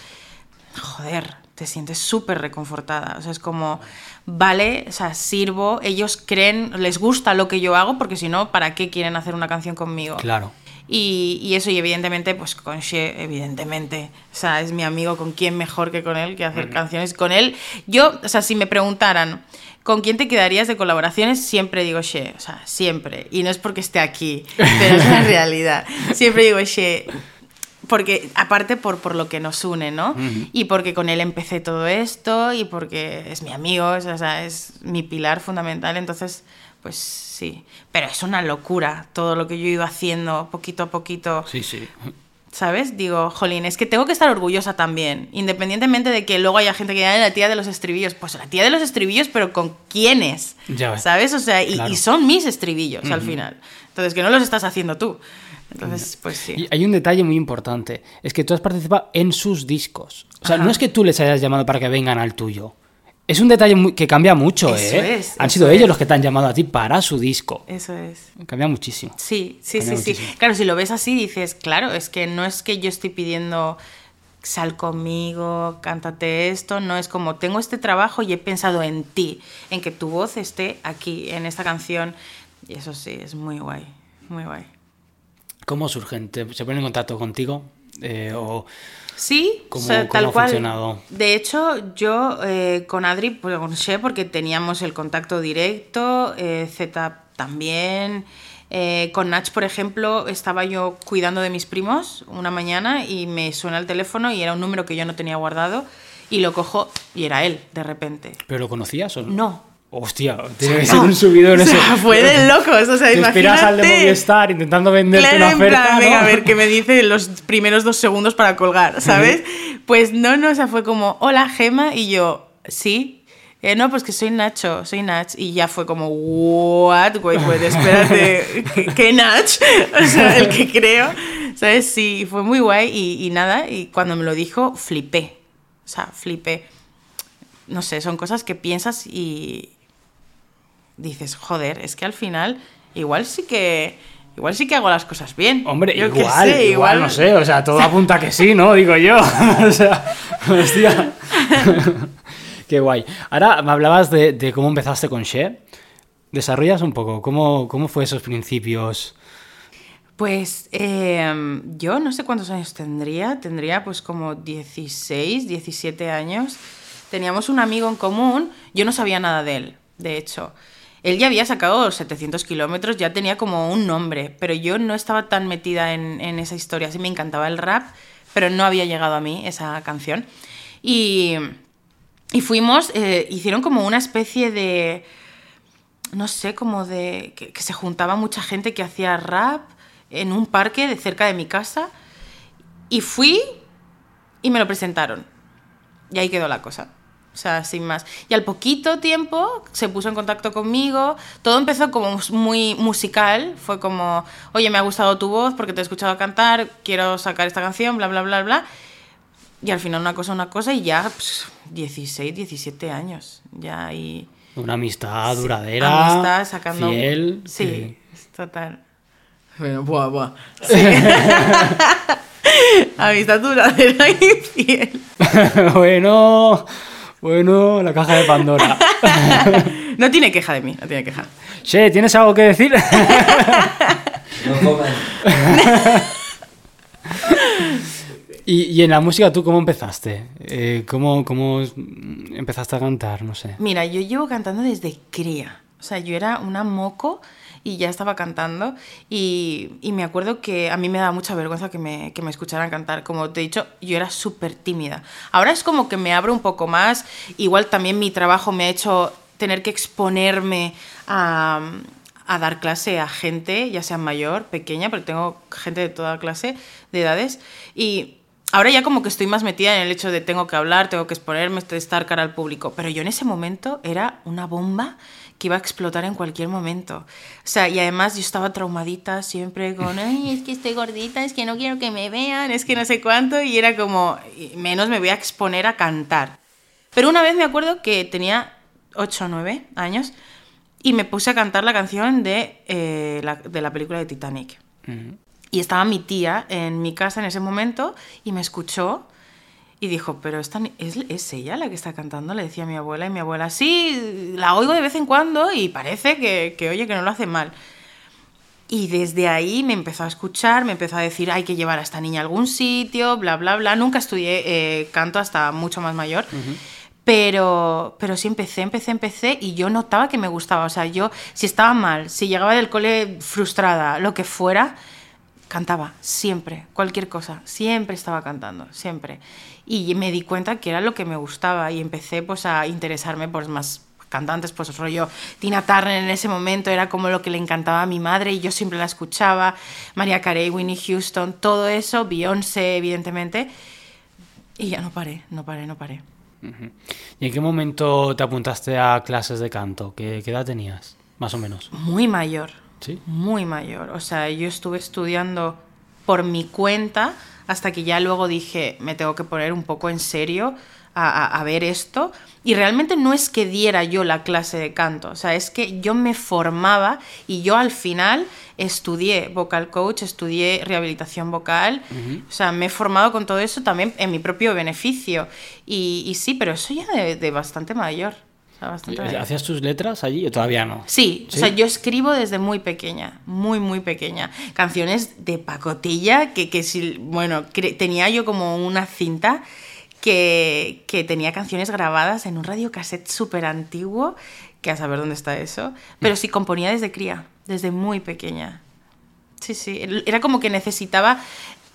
joder, te sientes súper reconfortada. O sea, es como, vale, o sea, sirvo, ellos creen, les gusta lo que yo hago, porque si no, ¿para qué quieren hacer una canción conmigo? Claro. Y, y eso, y evidentemente, pues con She, evidentemente. O sea, es mi amigo, ¿con quién mejor que con él que hacer canciones con él? Yo, o sea, si me preguntaran, ¿con quién te quedarías de colaboraciones? Siempre digo She, o sea, siempre. Y no es porque esté aquí, pero es la realidad. Siempre digo She. Porque, aparte por, por lo que nos une, ¿no? Y porque con él empecé todo esto y porque es mi amigo, o sea, es mi pilar fundamental. Entonces, pues sí. Pero es una locura todo lo que yo he ido haciendo poquito a poquito. Sí, sí. ¿Sabes? Digo, jolín, es que tengo que estar orgullosa también. Independientemente de que luego haya gente que diga "Ay, la tía de los estribillos. Pues la tía de los estribillos, pero ¿con quiénes? Ya. ¿Sabes? O sea, y, Claro. y son mis estribillos al final. Entonces, que no los estás haciendo tú. Entonces, pues sí. Y hay un detalle muy importante, es que tú has participado en sus discos. O sea, no es que tú les hayas llamado para que vengan al tuyo. Es un detalle muy- que cambia mucho, Eso ¿eh? es, Han sido ellos los que te han llamado a ti para su disco. Eso es. Cambia muchísimo. Sí, sí, Cambia sí, sí. Claro, si lo ves así, dices, claro, es que no es que yo estoy pidiendo sal conmigo, cántate esto, no es como tengo este trabajo y he pensado en ti, en que tu voz esté aquí, en esta canción. Y eso sí, es muy guay, muy guay. ¿Cómo surgen? ¿Te- ¿Se ponen en contacto contigo? Eh, o Sí, ¿Cómo- o sea, cómo tal ha cual. funcionado? De hecho, yo eh, con Adri, pues con She, porque teníamos el contacto directo, eh, Z también. eh, con Nach, por ejemplo, estaba yo cuidando de mis primos una mañana y me suena el teléfono y era un número que yo no tenía guardado y lo cojo y era él, de repente. ¿Pero lo conocías o no? No, Hostia, tiene que ser un subidón o ese. sea, fue de locos, o sea, Te esperas al de imagínate. Movistar intentando venderte Claro, una en oferta, plan, ¿no? venga, a ver, que me dice los primeros dos segundos para colgar, ¿sabes? Pues no, no, o sea, fue como, hola, Gema, y yo, sí. Eh, no, pues que soy Nacho, soy Nach. Y ya fue como, what, güey, pues espérate, ¿qué, qué Nach? O sea, el que creo, ¿sabes? Sí, fue muy guay y, y nada, y cuando me lo dijo, flipé. O sea, flipé. No sé, son cosas que piensas y dices, joder, es que al final igual sí que igual sí que hago las cosas bien. Hombre, Yo igual, sé, igual, no sé, o sea, todo apunta que sí, ¿no? Digo yo. o sea, hostia. Qué guay. Ahora me hablabas de, de cómo empezaste con She. ¿Desarrollas un poco? ¿Cómo, cómo fue esos principios? Pues eh, yo no sé cuántos años tendría, tendría pues como 16, 17 años. Teníamos un amigo en común, yo no sabía nada de él, de hecho. Él ya había sacado 700 kilómetros, ya tenía como un nombre, pero yo no estaba tan metida en, en esa historia. Sí me encantaba el rap, pero no había llegado a mí esa canción. Y, fuimos, eh, hicieron como una especie de, no sé, como de, que, que se juntaba mucha gente que hacía rap en un parque de cerca de mi casa. Y fui y me lo presentaron. Y ahí quedó la cosa. O sea, sin más. Y al poquito tiempo se puso en contacto conmigo. Todo empezó como muy musical. Fue como, oye, me ha gustado tu voz porque te he escuchado cantar, quiero sacar esta canción, bla, bla, bla, bla. Y al final una cosa, una cosa y ya pues, 16, 17 años. Ya ahí... Una amistad Sí, duradera, amistad, sacando... fiel. Sí, total. Bueno, buah, buah. Amistad duradera y fiel. bueno, bueno, la caja de Pandora. No tiene queja de mí, no tiene queja. Che, ¿tienes algo que decir? No coman. y, y en la música, ¿tú cómo empezaste? Eh, ¿cómo, ¿Cómo empezaste a cantar? No sé. Mira, yo llevo cantando desde cría. O sea, yo era una moco y ya estaba cantando. Y, y me acuerdo que a mí me daba mucha vergüenza que me, que me escucharan cantar. Como te he dicho, yo era súper tímida. Ahora es como que me abro un poco más. Igual también mi trabajo me ha hecho tener que exponerme a, a dar clase a gente, ya sea mayor, pequeña, pero tengo gente de toda clase de edades. Y ahora ya como que estoy más metida en el hecho de tengo que hablar, tengo que exponerme, estar cara al público. Pero yo en ese momento era una bomba que iba a explotar en cualquier momento. O sea, y además yo estaba traumadita siempre con, ay, es que estoy gordita, es que no quiero que me vean, es que no sé cuánto, y era como, menos me voy a exponer a cantar. Pero una vez me acuerdo que tenía 8 o 9 años y me puse a cantar la canción de, eh, la, de la película de Titanic. Ujú. Y estaba mi tía en mi casa en ese momento y me escuchó y dijo, pero esta, ni- ¿es, ¿es ella la que está cantando? Le decía a mi abuela y mi abuela, sí, la oigo de vez en cuando y parece que, que oye, que no lo hace mal. Y desde ahí me empezó a escuchar, me empezó a decir, hay que llevar a esta niña a algún sitio, bla, bla, bla. Nunca estudié eh, canto hasta mucho más mayor. Pero, pero sí empecé, empecé, empecé y yo notaba que me gustaba. O sea, yo si estaba mal, si llegaba del cole frustrada, lo que fuera, cantaba siempre, cualquier cosa, siempre estaba cantando, siempre. Y me di cuenta que era lo que me gustaba y empecé pues a interesarme por más cantantes, pues rollo Tina Turner en ese momento era como lo que le encantaba a mi madre y yo siempre la escuchaba, María Carey, Winnie Houston, todo eso, Beyoncé evidentemente. Y ya no paré, no paré, no paré. ¿Y en qué momento te apuntaste a clases de canto? ¿Qué, qué edad tenías? Más o menos. Muy mayor. ¿Sí? Muy mayor. O sea, yo estuve estudiando por mi cuenta hasta que ya luego dije, me tengo que poner un poco en serio a, a- a ver esto. Y realmente no es que diera yo la clase de canto, o sea, es que yo me formaba y yo al final estudié vocal coach, estudié rehabilitación vocal, o sea, me he formado con todo eso también en mi propio beneficio. Y, y sí, pero eso ya de, de bastante mayor. Sea, bastante. ¿Hacías tus letras allí o todavía no? Sí, o sea, yo escribo desde muy pequeña, muy, muy pequeña. Canciones de pacotilla que, que si, bueno, tenía yo como una cinta que, que tenía canciones grabadas en un radiocassette súper antiguo, que a saber dónde está eso, pero sí componía desde cría, desde muy pequeña. Sí, sí, era como que necesitaba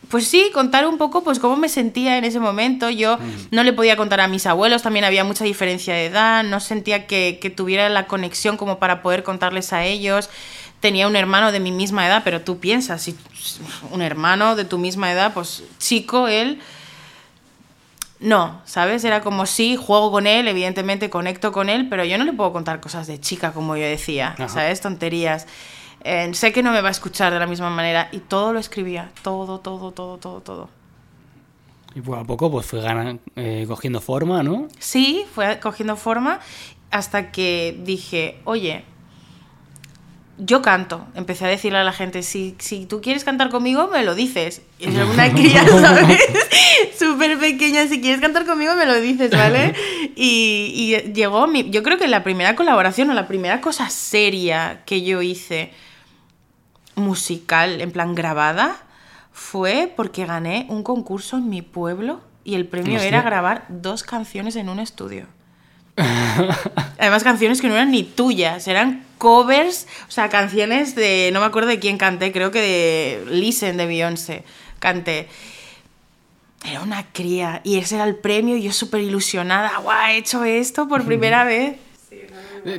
pues sí, contar un poco pues cómo me sentía en ese momento. Yo no le podía contar a mis abuelos, también había mucha diferencia de edad, no sentía que, que tuviera la conexión como para poder contarles a ellos. Tenía un hermano de mi misma edad, pero tú piensas, si un hermano de tu misma edad, pues chico, él... No, ¿sabes? Era como sí, juego con él, evidentemente conecto con él, pero yo no le puedo contar cosas de chica, como yo decía, Ajá. ¿sabes? Tonterías. Eh, sé que no me va a escuchar de la misma manera y todo lo escribía, todo, todo, todo, todo, todo. Y poco a poco pues fue ganan- eh, cogiendo forma, ¿no? Sí, fue cogiendo forma hasta que dije, oye, yo canto. Empecé a decirle a la gente, si, si tú quieres cantar conmigo, me lo dices. Y es una cría, ¿sabes? Súper pequeña, si quieres cantar conmigo, me lo dices, ¿vale? Y, y llegó, mi, yo creo que la primera colaboración o la primera cosa seria que yo hice musical, en plan grabada, fue porque gané un concurso en mi pueblo y el premio Hostia. era grabar dos canciones en un estudio. Además, canciones que no eran ni tuyas, eran covers, o sea, canciones de. No me acuerdo de quién canté, creo que de Listen de Beyoncé canté. Era una cría y ese era el premio y yo súper ilusionada. ¡Guau! He hecho esto por primera vez.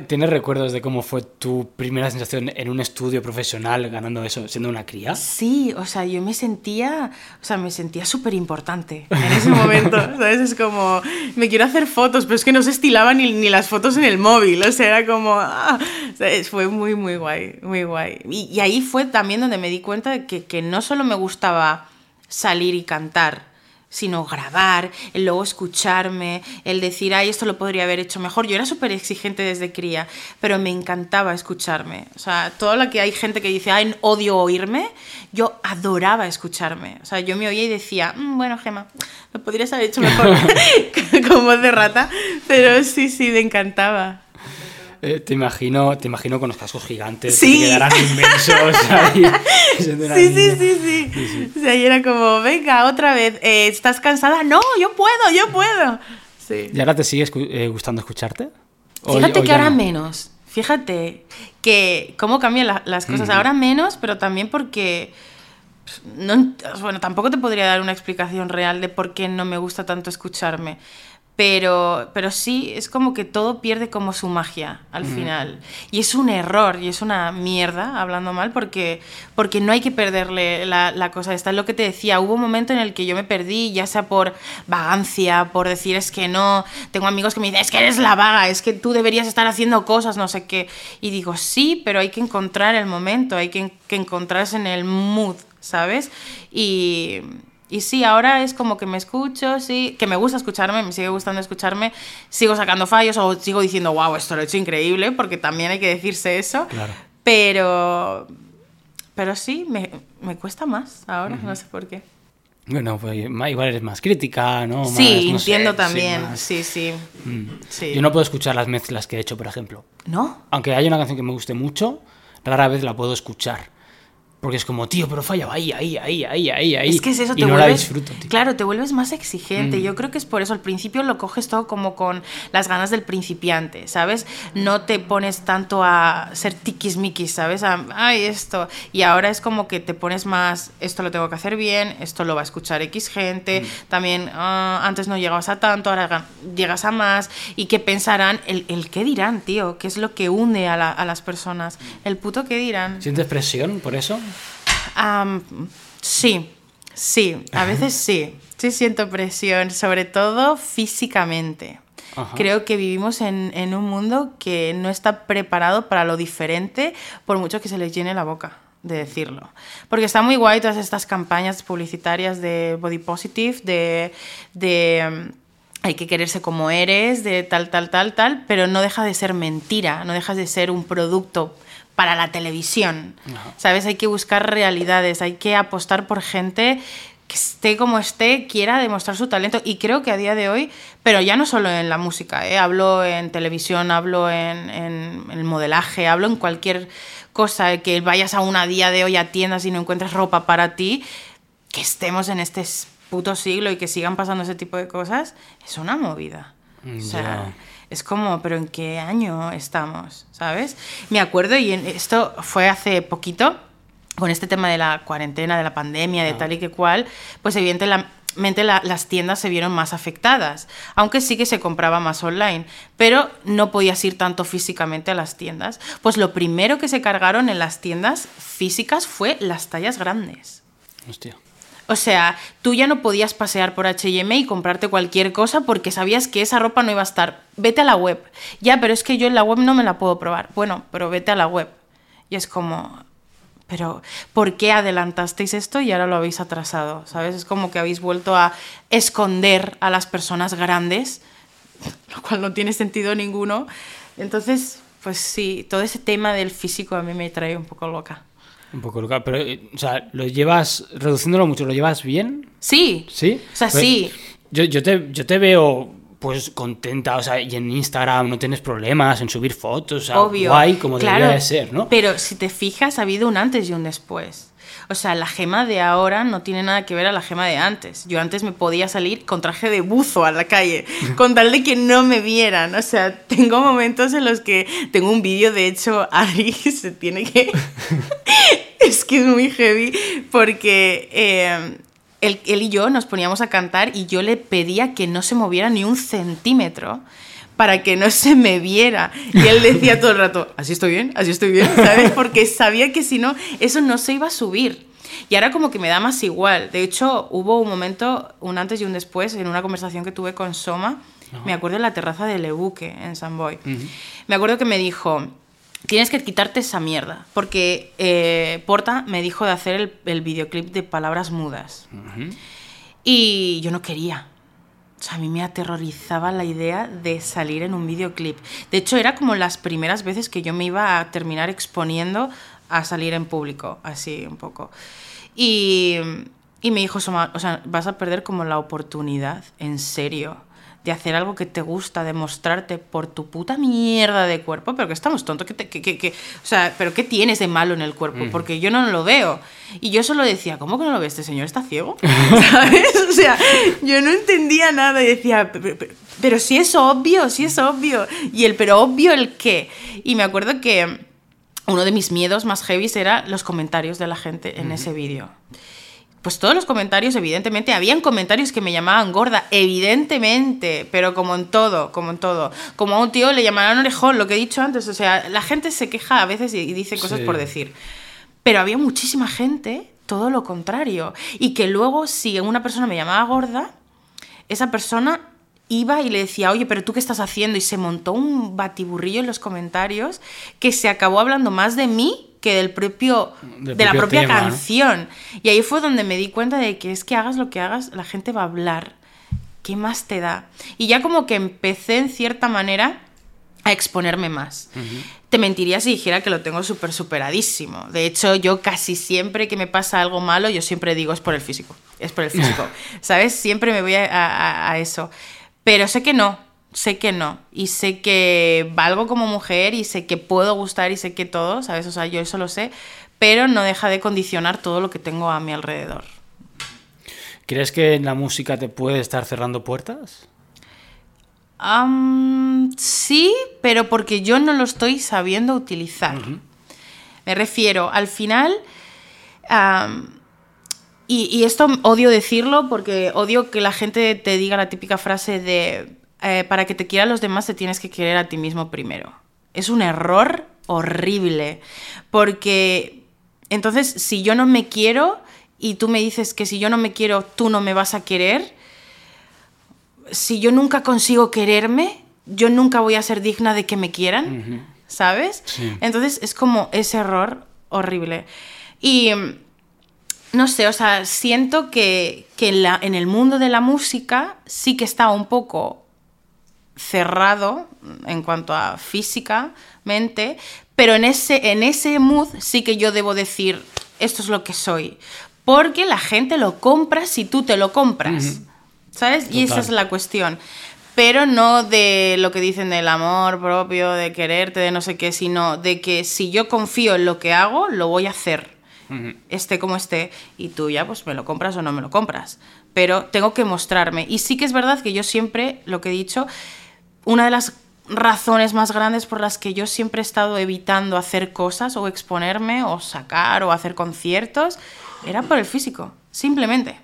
¿Tienes recuerdos de cómo fue tu primera sensación en un estudio profesional ganando eso, siendo una cría? Sí, o sea, yo me sentía, o sea, me sentía súper importante en ese momento, ¿sabes? Es como, me quiero hacer fotos, pero es que no se estilaban ni, ni las fotos en el móvil, o sea, era como, ah, ¿sabes? Fue muy, muy guay, muy guay. Y, y ahí fue también donde me di cuenta de que, que no solo me gustaba salir y cantar, sino grabar, el luego escucharme, el decir, ay, esto lo podría haber hecho mejor. Yo era súper exigente desde cría, pero me encantaba escucharme. O sea, todo lo que hay gente que dice, ay, odio oírme, yo adoraba escucharme. O sea, yo me oía y decía, "Mm, bueno, Gema, lo podrías haber hecho mejor con voz de rata, pero sí, sí, me encantaba. Eh, te imagino, te imagino con los cascos gigantes Sí. que quedarán inmensos ahí, Sí, sí, niña. sí, sí, O sea, y era como, venga, otra vez, eh, ¿estás cansada? No, yo puedo, yo puedo. Sí. ¿Y ahora te sigue escu- eh, gustando escucharte? ¿O- Fíjate que ahora no? menos. Fíjate que cómo cambian la- las cosas. Ahora menos, pero también porque. No, bueno, tampoco te podría dar una explicación real de por qué no me gusta tanto escucharme. Pero, pero sí, es como que todo pierde como su magia al final. Y es un error y es una mierda, hablando mal, porque, porque no hay que perderle la, la cosa esta. Es lo que te decía, hubo un momento en el que yo me perdí, ya sea por vagancia, por decir es que no. Tengo amigos que me dicen, es que eres la vaga, es que tú deberías estar haciendo cosas, no sé qué. Y digo, sí, pero hay que encontrar el momento, hay que, que encontrarse en el mood, ¿sabes? Y, y sí, ahora es como que me escucho, sí, que me gusta escucharme, me sigue gustando escucharme, sigo sacando fallos o sigo diciendo, wow, esto lo he hecho increíble, porque también hay que decirse eso. Claro. Pero, pero sí, me, me cuesta más ahora, no sé por qué. Bueno, pues igual eres más crítica, ¿no? Más, sí, no sé, entiendo sí, también, más- sí, sí. Mm. sí. Yo no puedo escuchar las mezclas que he hecho, por ejemplo. ¿No? Aunque haya una canción que me guste mucho, rara vez la puedo escuchar. Porque es como, tío, pero falla ahí, ahí, ahí, ahí, ahí, ahí. Es que es eso, y te no la vuelves. disfruto, tío. Claro, te vuelves más exigente. Mm. Yo creo que es por eso. Al principio lo coges todo como con las ganas del principiante, ¿sabes? No te pones tanto a ser tiquismiquis, ¿sabes? A, ay, esto. Y ahora es como que te pones más, esto lo tengo que hacer bien, esto lo va a escuchar X gente. También, ah, antes no llegabas a tanto, ahora ga- llegas a más. ¿Y qué pensarán? El, el qué dirán, tío. ¿Qué es lo que une a, la- a las personas? El puto qué dirán. ¿Sientes presión por eso? Am, sí, sí, a veces sí. Sí siento presión, sobre todo físicamente. Ajá. Creo que vivimos en, en un mundo que no está preparado para lo diferente, por mucho que se les llene la boca de decirlo. Porque está muy guay todas estas campañas publicitarias de body positive, de, de mm, hay que quererse como eres, de tal, tal, tal, tal, pero no deja de ser mentira, no deja de ser un producto para la televisión. Ajá. ¿Sabes? Hay que buscar realidades, hay que apostar por gente que esté como esté, quiera demostrar su talento. Y creo que a día de hoy, pero ya no solo en la música, ¿eh? hablo en televisión, hablo en, en el modelaje, hablo en cualquier cosa, que vayas a una día de hoy a tiendas y no encuentres ropa para ti, que estemos en este puto siglo y que sigan pasando ese tipo de cosas, es una movida. O sea. Es como, pero ¿en qué año estamos? ¿Sabes? Me acuerdo, y esto fue hace poquito, con este tema de la cuarentena, de la pandemia, de tal y que cual, pues evidentemente la, las tiendas se vieron más afectadas, aunque sí que se compraba más online, pero no podías ir tanto físicamente a las tiendas. Pues lo primero que se cargaron en las tiendas físicas fue las tallas grandes. Hostia. O sea, tú ya no podías pasear por HM y comprarte cualquier cosa porque sabías que esa ropa no iba a estar. Vete a la web. Ya, pero es que yo en la web no me la puedo probar. Bueno, pero vete a la web. Y es como, pero ¿por qué adelantasteis esto y ahora lo habéis atrasado? ¿Sabes? Es como que habéis vuelto a esconder a las personas grandes, lo cual no tiene sentido ninguno. Entonces, pues sí, todo ese tema del físico a mí me trae un poco loca. Un poco loca, pero, eh, o sea, ¿lo llevas, reduciéndolo mucho, ¿lo llevas bien? Sí. ¿Sí? O sea, Pues, sí. Yo, yo, te, yo te veo, pues, contenta, o sea, y en Instagram no tienes problemas en subir fotos, o sea, Obvio. guay, como Claro, debería de ser, ¿no? Pero si te fijas, ha habido un antes y un después. O sea, la gema de ahora no tiene nada que ver a la gema de antes. Yo antes me podía salir con traje de buzo a la calle, con tal de que no me vieran. O sea, tengo momentos en los que tengo un vídeo, de hecho, Ari se tiene que... es que es muy heavy, porque eh, él, él y yo nos poníamos a cantar y yo le pedía que no se moviera ni un centímetro para que no se me viera. Y él decía todo el rato, así estoy bien, así estoy bien, ¿sabes? Porque sabía que si no, eso no se iba a subir. Y ahora como que me da más igual. De hecho, hubo un momento, un antes y un después, en una conversación que tuve con Soma, me acuerdo en la terraza de Lebuque, en San Boy. Me acuerdo que me dijo, tienes que quitarte esa mierda, porque eh, Porta me dijo de hacer el, el videoclip de Palabras Mudas. Y yo no quería. O sea, a mí me aterrorizaba la idea de salir en un videoclip. De hecho, era como las primeras veces que yo me iba a terminar exponiendo a salir en público, así un poco. Y, y me dijo, o sea, vas a perder como la oportunidad, en serio, de hacer algo que te gusta, de mostrarte por tu puta mierda de cuerpo, pero que estamos tontos, que, te- que, que- que- o sea, pero ¿qué tienes de malo en el cuerpo? Porque yo no lo veo. Y yo solo decía, ¿cómo que no lo ves? ¿Este señor está ciego? ¿Sabes? O sea, yo no entendía nada y decía, pero, pero- pero si es obvio, si es obvio. Y el, pero obvio el qué. Y me acuerdo que uno de mis miedos más heavy era los comentarios de la gente en ese vídeo. Pues todos los comentarios, evidentemente, habían comentarios que me llamaban gorda, evidentemente, pero como en todo, como en todo. Como a un tío le llamarán orejón, lo que he dicho antes, o sea, la gente se queja a veces y, y dice cosas Sí. por decir. Pero había muchísima gente, todo lo contrario. Y que luego, si una persona me llamaba gorda, esa persona iba y le decía, oye, pero tú qué estás haciendo? Y se montó un batiburrillo en los comentarios que se acabó hablando más de mí que del propio, Del de la propia tema, ¿no? canción. Y ahí fue donde me di cuenta de que es que hagas lo que hagas, la gente va a hablar. ¿Qué más te da? Y ya como que empecé en cierta manera a exponerme más. Te mentiría si dijera que lo tengo súper superadísimo. De hecho, yo casi siempre que me pasa algo malo, yo siempre digo es por el físico. Es por el físico. ¿Sabes? Siempre me voy a, a- a eso. Pero sé que no. Sé que no. Y sé que valgo como mujer y sé que puedo gustar y sé que todo, ¿sabes? O sea, yo eso lo sé. Pero no deja de condicionar todo lo que tengo a mi alrededor. ¿Crees que la música te puede estar cerrando puertas? Sí, pero porque yo no lo estoy sabiendo utilizar. Me refiero, al final, y, y esto odio decirlo porque odio que la gente te diga la típica frase de, eh, para que te quieran los demás te tienes que querer a ti mismo primero. Es un error horrible, porque entonces si yo no me quiero y tú me dices que si yo no me quiero, tú no me vas a querer, si yo nunca consigo quererme, yo nunca voy a ser digna de que me quieran, ¿sabes? Sí. Entonces es como ese error horrible. Y mm, no sé, o sea, siento que, que en, la- en el mundo de la música sí que está un poco cerrado en cuanto a físicamente, pero en ese, en ese mood sí que yo debo decir, esto es lo que soy. Porque la gente lo compra si tú te lo compras. ¿Sabes? Y esa es la cuestión. Pero no de lo que dicen del amor propio, de quererte, de no sé qué, sino de que si yo confío en lo que hago, lo voy a hacer esté como esté, y tú ya pues me lo compras o no me lo compras. Pero tengo que mostrarme. Y sí que es verdad que yo siempre, lo que he dicho, una de las razones más grandes por las que yo siempre he estado evitando hacer cosas o exponerme o sacar o hacer conciertos era por el físico, simplemente.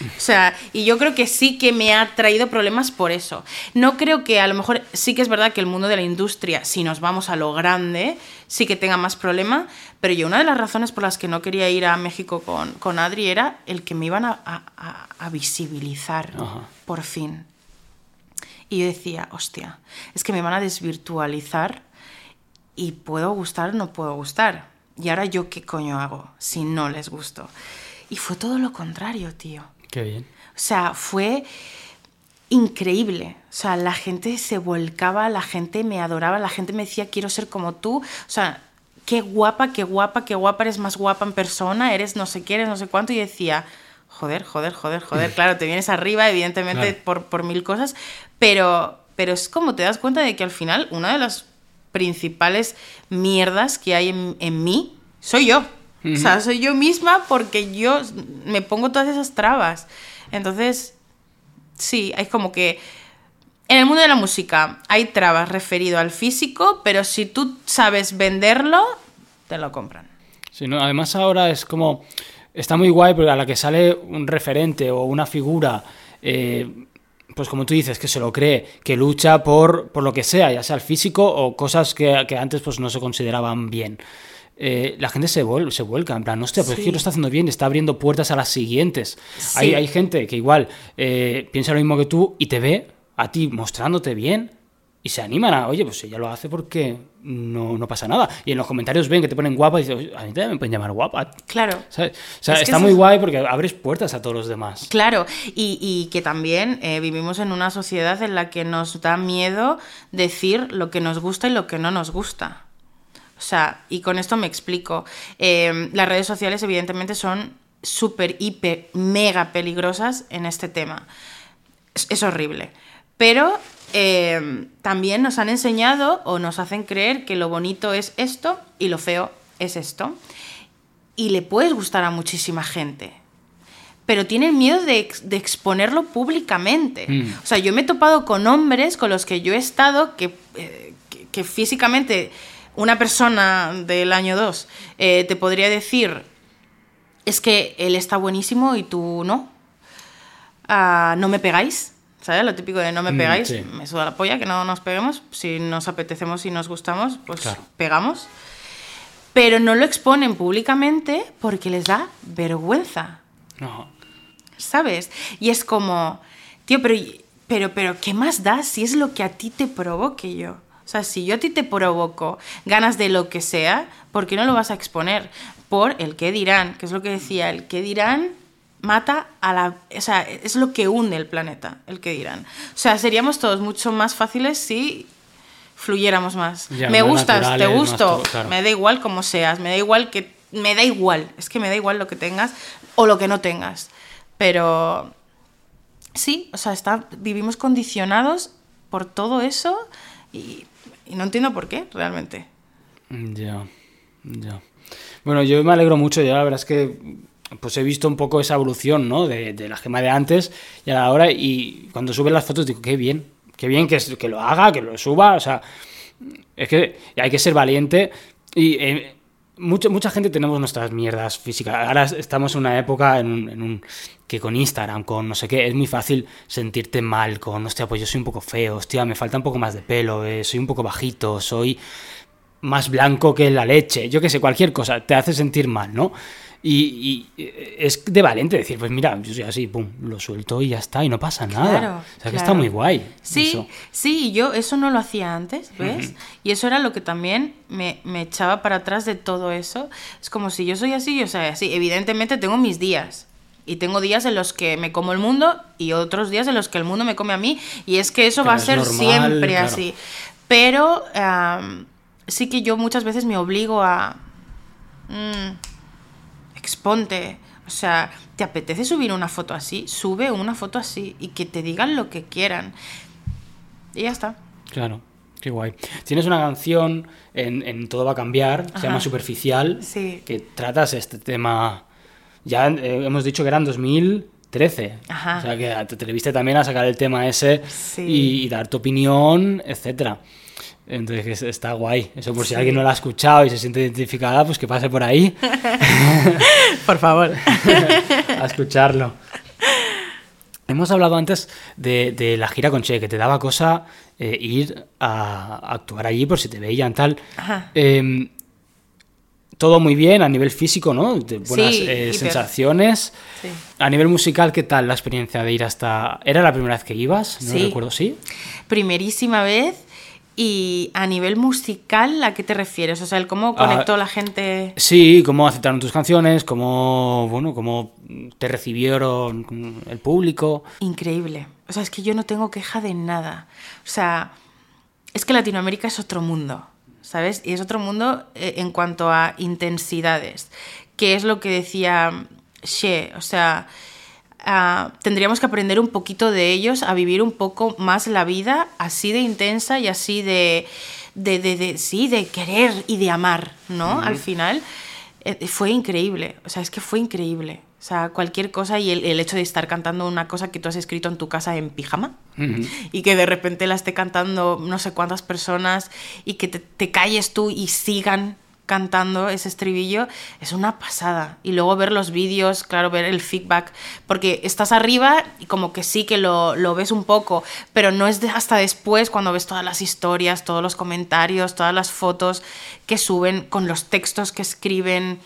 O sea, y yo creo que sí que me ha traído problemas por eso. No creo que a lo mejor sí que es verdad que el mundo de la industria, si nos vamos a lo grande, sí que tenga más problema, pero yo una de las razones por las que no quería ir a México con, con Adri era el que me iban a, a- a visibilizar Ajá. por fin. Y yo decía, hostia, es que me van a desvirtualizar y puedo gustar o no puedo gustar. Y ahora yo qué coño hago si no les gusto. Y fue todo lo contrario, tío. Qué bien. O sea, fue increíble. O sea, la gente se volcaba, la gente me adoraba, la gente me decía, quiero ser como tú. O sea, qué guapa, qué guapa, qué guapa, eres más guapa en persona, eres no sé qué, eres no sé cuánto. Y decía, joder, joder, joder, joder. Claro, te vienes arriba, evidentemente, Claro. por, por mil cosas, pero, pero es como te das cuenta de que al final una de las principales mierdas que hay en, en mí soy yo. O sea, soy yo misma porque yo me pongo todas esas trabas. Entonces, sí, hay como que... En el mundo de la música hay trabas referido al físico, pero si tú sabes venderlo, te lo compran. Sí, ¿no? Además ahora es como... Está muy guay porque a la que sale un referente o una figura, eh, pues como tú dices, que se lo cree, que lucha por, por lo que sea, ya sea el físico o cosas que, que antes pues no se consideraban bien. eh, la gente se, vuel- se vuelca, en plan, hostia, pues es Sí. que lo está haciendo bien, está abriendo puertas a las siguientes. Sí. Hay, hay gente que igual eh, piensa lo mismo que tú y te ve a ti mostrándote bien y se animan a, oye, pues ella lo hace porque no, no pasa nada. Y en los comentarios ven que te ponen guapa y dices, "Oye, a mí también me pueden llamar guapa. Claro. ¿sabes? O sea, Es está muy es- guay porque abres puertas a todos los demás. Claro, y, y que también eh, vivimos en una sociedad en la que nos da miedo decir lo que nos gusta y lo que no nos gusta. O sea, y con esto me explico. Eh, las redes sociales evidentemente son súper, hiper, mega peligrosas en este tema. Es, es horrible. Pero eh, también nos han enseñado o nos hacen creer que lo bonito es esto y lo feo es esto. Y le puedes gustar a muchísima gente pero tienen miedo de, ex- de exponerlo públicamente. Mm. O sea, yo me he topado con hombres con los que yo he estado que, eh, que, que físicamente una persona del año 2 te podría decir, es que él está buenísimo y tú no. Ah, no me pegáis. ¿Sabes? Lo típico de no me Mm, pegáis. sí. Me suda la polla que no nos peguemos. Si nos apetecemos y nos gustamos, pues Claro. pegamos. Pero no lo exponen públicamente porque les da vergüenza. No. ¿sabes? Y es como, tío, pero, pero, pero, ¿qué más da si es lo que a ti te provoque yo? O sea, si yo a ti te provoco ganas de lo que sea, ¿por qué no lo vas a exponer? Por el qué dirán, que es lo que decía, el qué dirán mata a la... O sea, es lo que hunde el planeta, el qué dirán. O sea, seríamos todos mucho más fáciles si fluyéramos más. Ya, me gustas, te más gusto, claro. me da igual como seas, me da igual que... Me da igual, es que me da igual lo que tengas o lo que no tengas. Pero sí, o sea, está, vivimos condicionados por todo eso y, y no entiendo por qué, realmente. Ya, ya. Bueno, yo me alegro mucho, ya la verdad es que pues he visto un poco esa evolución, ¿no? De, la gema de antes y a la hora y cuando suben las fotos digo, qué bien, qué bien que, que lo haga, que lo suba, o sea, es que hay que ser valiente y eh, mucha, gente tenemos nuestras mierdas físicas. Ahora estamos en una época en un- que con Instagram, con no sé qué, es muy fácil sentirte mal con, hostia, pues yo soy un poco feo, hostia, me falta un poco más de pelo, eh, soy un poco bajito, soy más blanco que la leche, yo qué sé, cualquier cosa, te hace sentir mal, ¿no? Y, y, eh, es de valiente decir, pues mira, yo soy así, pum, lo suelto y ya está, y no pasa nada. Claro, o sea, que está muy guay. Sí, eso. sí, yo eso no lo hacía antes, ¿ves? Y eso era lo que también me, me echaba para atrás de todo eso. Es como si yo soy así, yo soy así. Evidentemente tengo mis días. Y tengo días en los que me como el mundo y otros días en los que el mundo me come a mí. Y es que eso Pero va a ser normal, siempre claro. así. Pero sí que yo muchas veces me obligo a... mm, exponte. O sea, ¿te apetece subir una foto así? Sube una foto así y que te digan lo que quieran. Y ya está. Claro, qué guay. Tienes una canción en, en Todo va a cambiar, se Ajá. llama Superficial, Sí. que tratas este tema. Ya eh, hemos dicho que era en 2013. Ajá. O sea que te atreviste también a sacar el tema ese Sí. y, y dar tu opinión, etcétera. Entonces es- está guay. Eso por si alguien no la ha escuchado y se siente identificada, pues que pase por ahí Por favor. a escucharlo. Hemos hablado antes de, de la gira con Che, que te daba cosa eh, ir a, a actuar allí por si te veían tal. Ajá. Em, todo muy bien a nivel físico, ¿no? De buenas Sí, eh, sensaciones. Sí. A nivel musical, ¿qué tal la experiencia de ir hasta... ¿Era la primera vez que ibas? No Sí. recuerdo, ¿sí? Primerísima vez. Y a nivel musical, ¿a qué te refieres? O sea, el cómo Ah, conectó la gente. Sí, cómo aceptaron tus canciones, cómo, bueno, cómo te recibieron el público. Increíble. O sea, es que yo no tengo queja de nada. O sea, es que Latinoamérica es otro mundo, ¿sabes? Y es otro mundo eh, en cuanto a intensidades, que es lo que decía She. O sea, ah, tendríamos que aprender un poquito de ellos a vivir un poco más la vida así de intensa y así de, de, de- de- sí, de querer y de amar, ¿no? Al final eh, fue increíble, o sea, es que fue increíble. O sea, cualquier cosa y el, el hecho de estar cantando una cosa que tú has escrito en tu casa en pijama y que de repente la esté cantando no sé cuántas personas y que te, te calles tú y sigan cantando ese estribillo es una pasada. Y luego ver los vídeos, claro, ver el feedback, porque estás arriba y como que sí que lo, lo ves un poco, pero no es de- hasta después cuando ves todas las historias, todos los comentarios, todas las fotos que suben con los textos que escriben,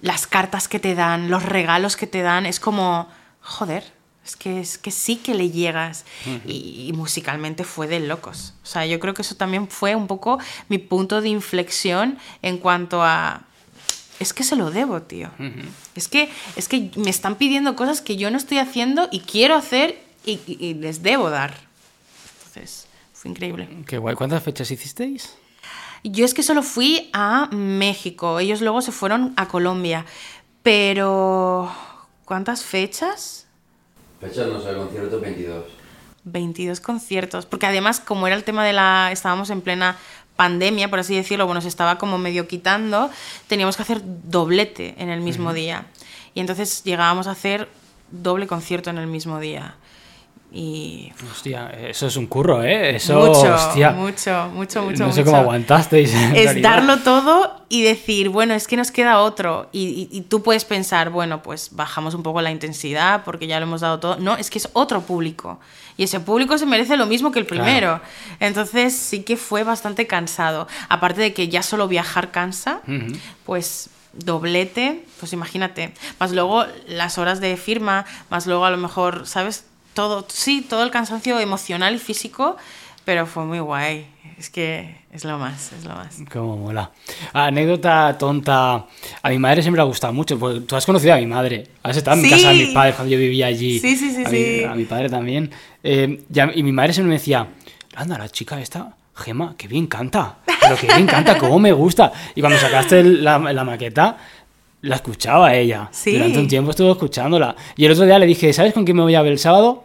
las cartas que te dan, los regalos que te dan, es como, joder, es que, es que sí que le llegas. y, y musicalmente fue de locos. O sea, yo creo que eso también fue un poco mi punto de inflexión en cuanto a... Es que se lo debo, tío. es, que, es que me están pidiendo cosas que yo no estoy haciendo y quiero hacer y, y- y les debo dar. Entonces, fue increíble. Qué guay. ¿Cuántas fechas hicisteis? Yo es que solo fui a México. Ellos luego se fueron a Colombia. Pero... ¿Cuántas fechas? Fecha, no sé, concierto 22. 22 conciertos. Porque además, como era el tema de la. Estábamos en plena pandemia, por así decirlo, bueno, se estaba como medio quitando, teníamos que hacer doblete en el mismo día. Y entonces llegábamos a hacer doble concierto en el mismo día. Y. Hostia, eso es un curro, ¿eh? Eso, mucho, hostia. mucho, mucho, mucho. no sé mucho. cómo aguantasteis. es darlo todo y decir, bueno, es que nos queda otro. Y, y- y tú puedes pensar, bueno, pues bajamos un poco la intensidad porque ya lo hemos dado todo. No, es que es otro público. Y ese público se merece lo mismo que el primero. Entonces sí que fue bastante cansado. Aparte de que ya solo viajar cansa, pues doblete, pues imagínate. Más luego las horas de firma, más luego a lo mejor, ¿sabes? Todo, sí, todo el cansancio emocional y físico, pero fue muy guay. Es que es lo más, es lo más. Cómo mola. Anécdota tonta. A mi madre siempre le ha gustado mucho. Porque tú has conocido a mi madre. Has estado en mi Sí. casa de mis padres cuando yo vivía allí. Sí, sí, sí, a mi, sí. a mi padre también. Eh, y mi madre siempre me decía: Anda, la chica esta, Gema, que bien canta. Pero que bien canta, cómo me gusta. Y cuando sacaste la, la maqueta, la escuchaba ella. Sí. Durante un tiempo estuve escuchándola. Y el otro día le dije: ¿Sabes con quién me voy a ver el sábado?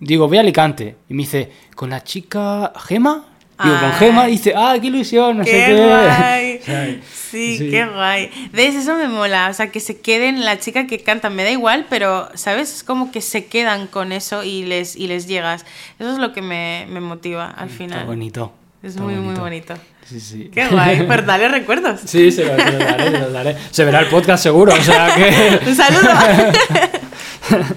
Digo, voy a Alicante. Y me dice: ¿Con la chica Gema? Digo, con Ay. Gema. Y dice: ¡Ah, qué ilusión! No sé ¡Qué qué. guay! ¿Sabes? Sí, Sí. qué guay. ¿Ves? Eso me mola. O sea, que se queden la chica que canta. Me da igual, pero, ¿sabes? Es como que se quedan con eso y les, y les llegas. Eso es lo que me, me motiva al final. Está bonito. Es muy, muy bonito. Sí, sí. Qué guay. Pues dale recuerdos. Sí, se lo, se lo daré, se lo daré. Se verá el podcast seguro, o sea que... Un saludo.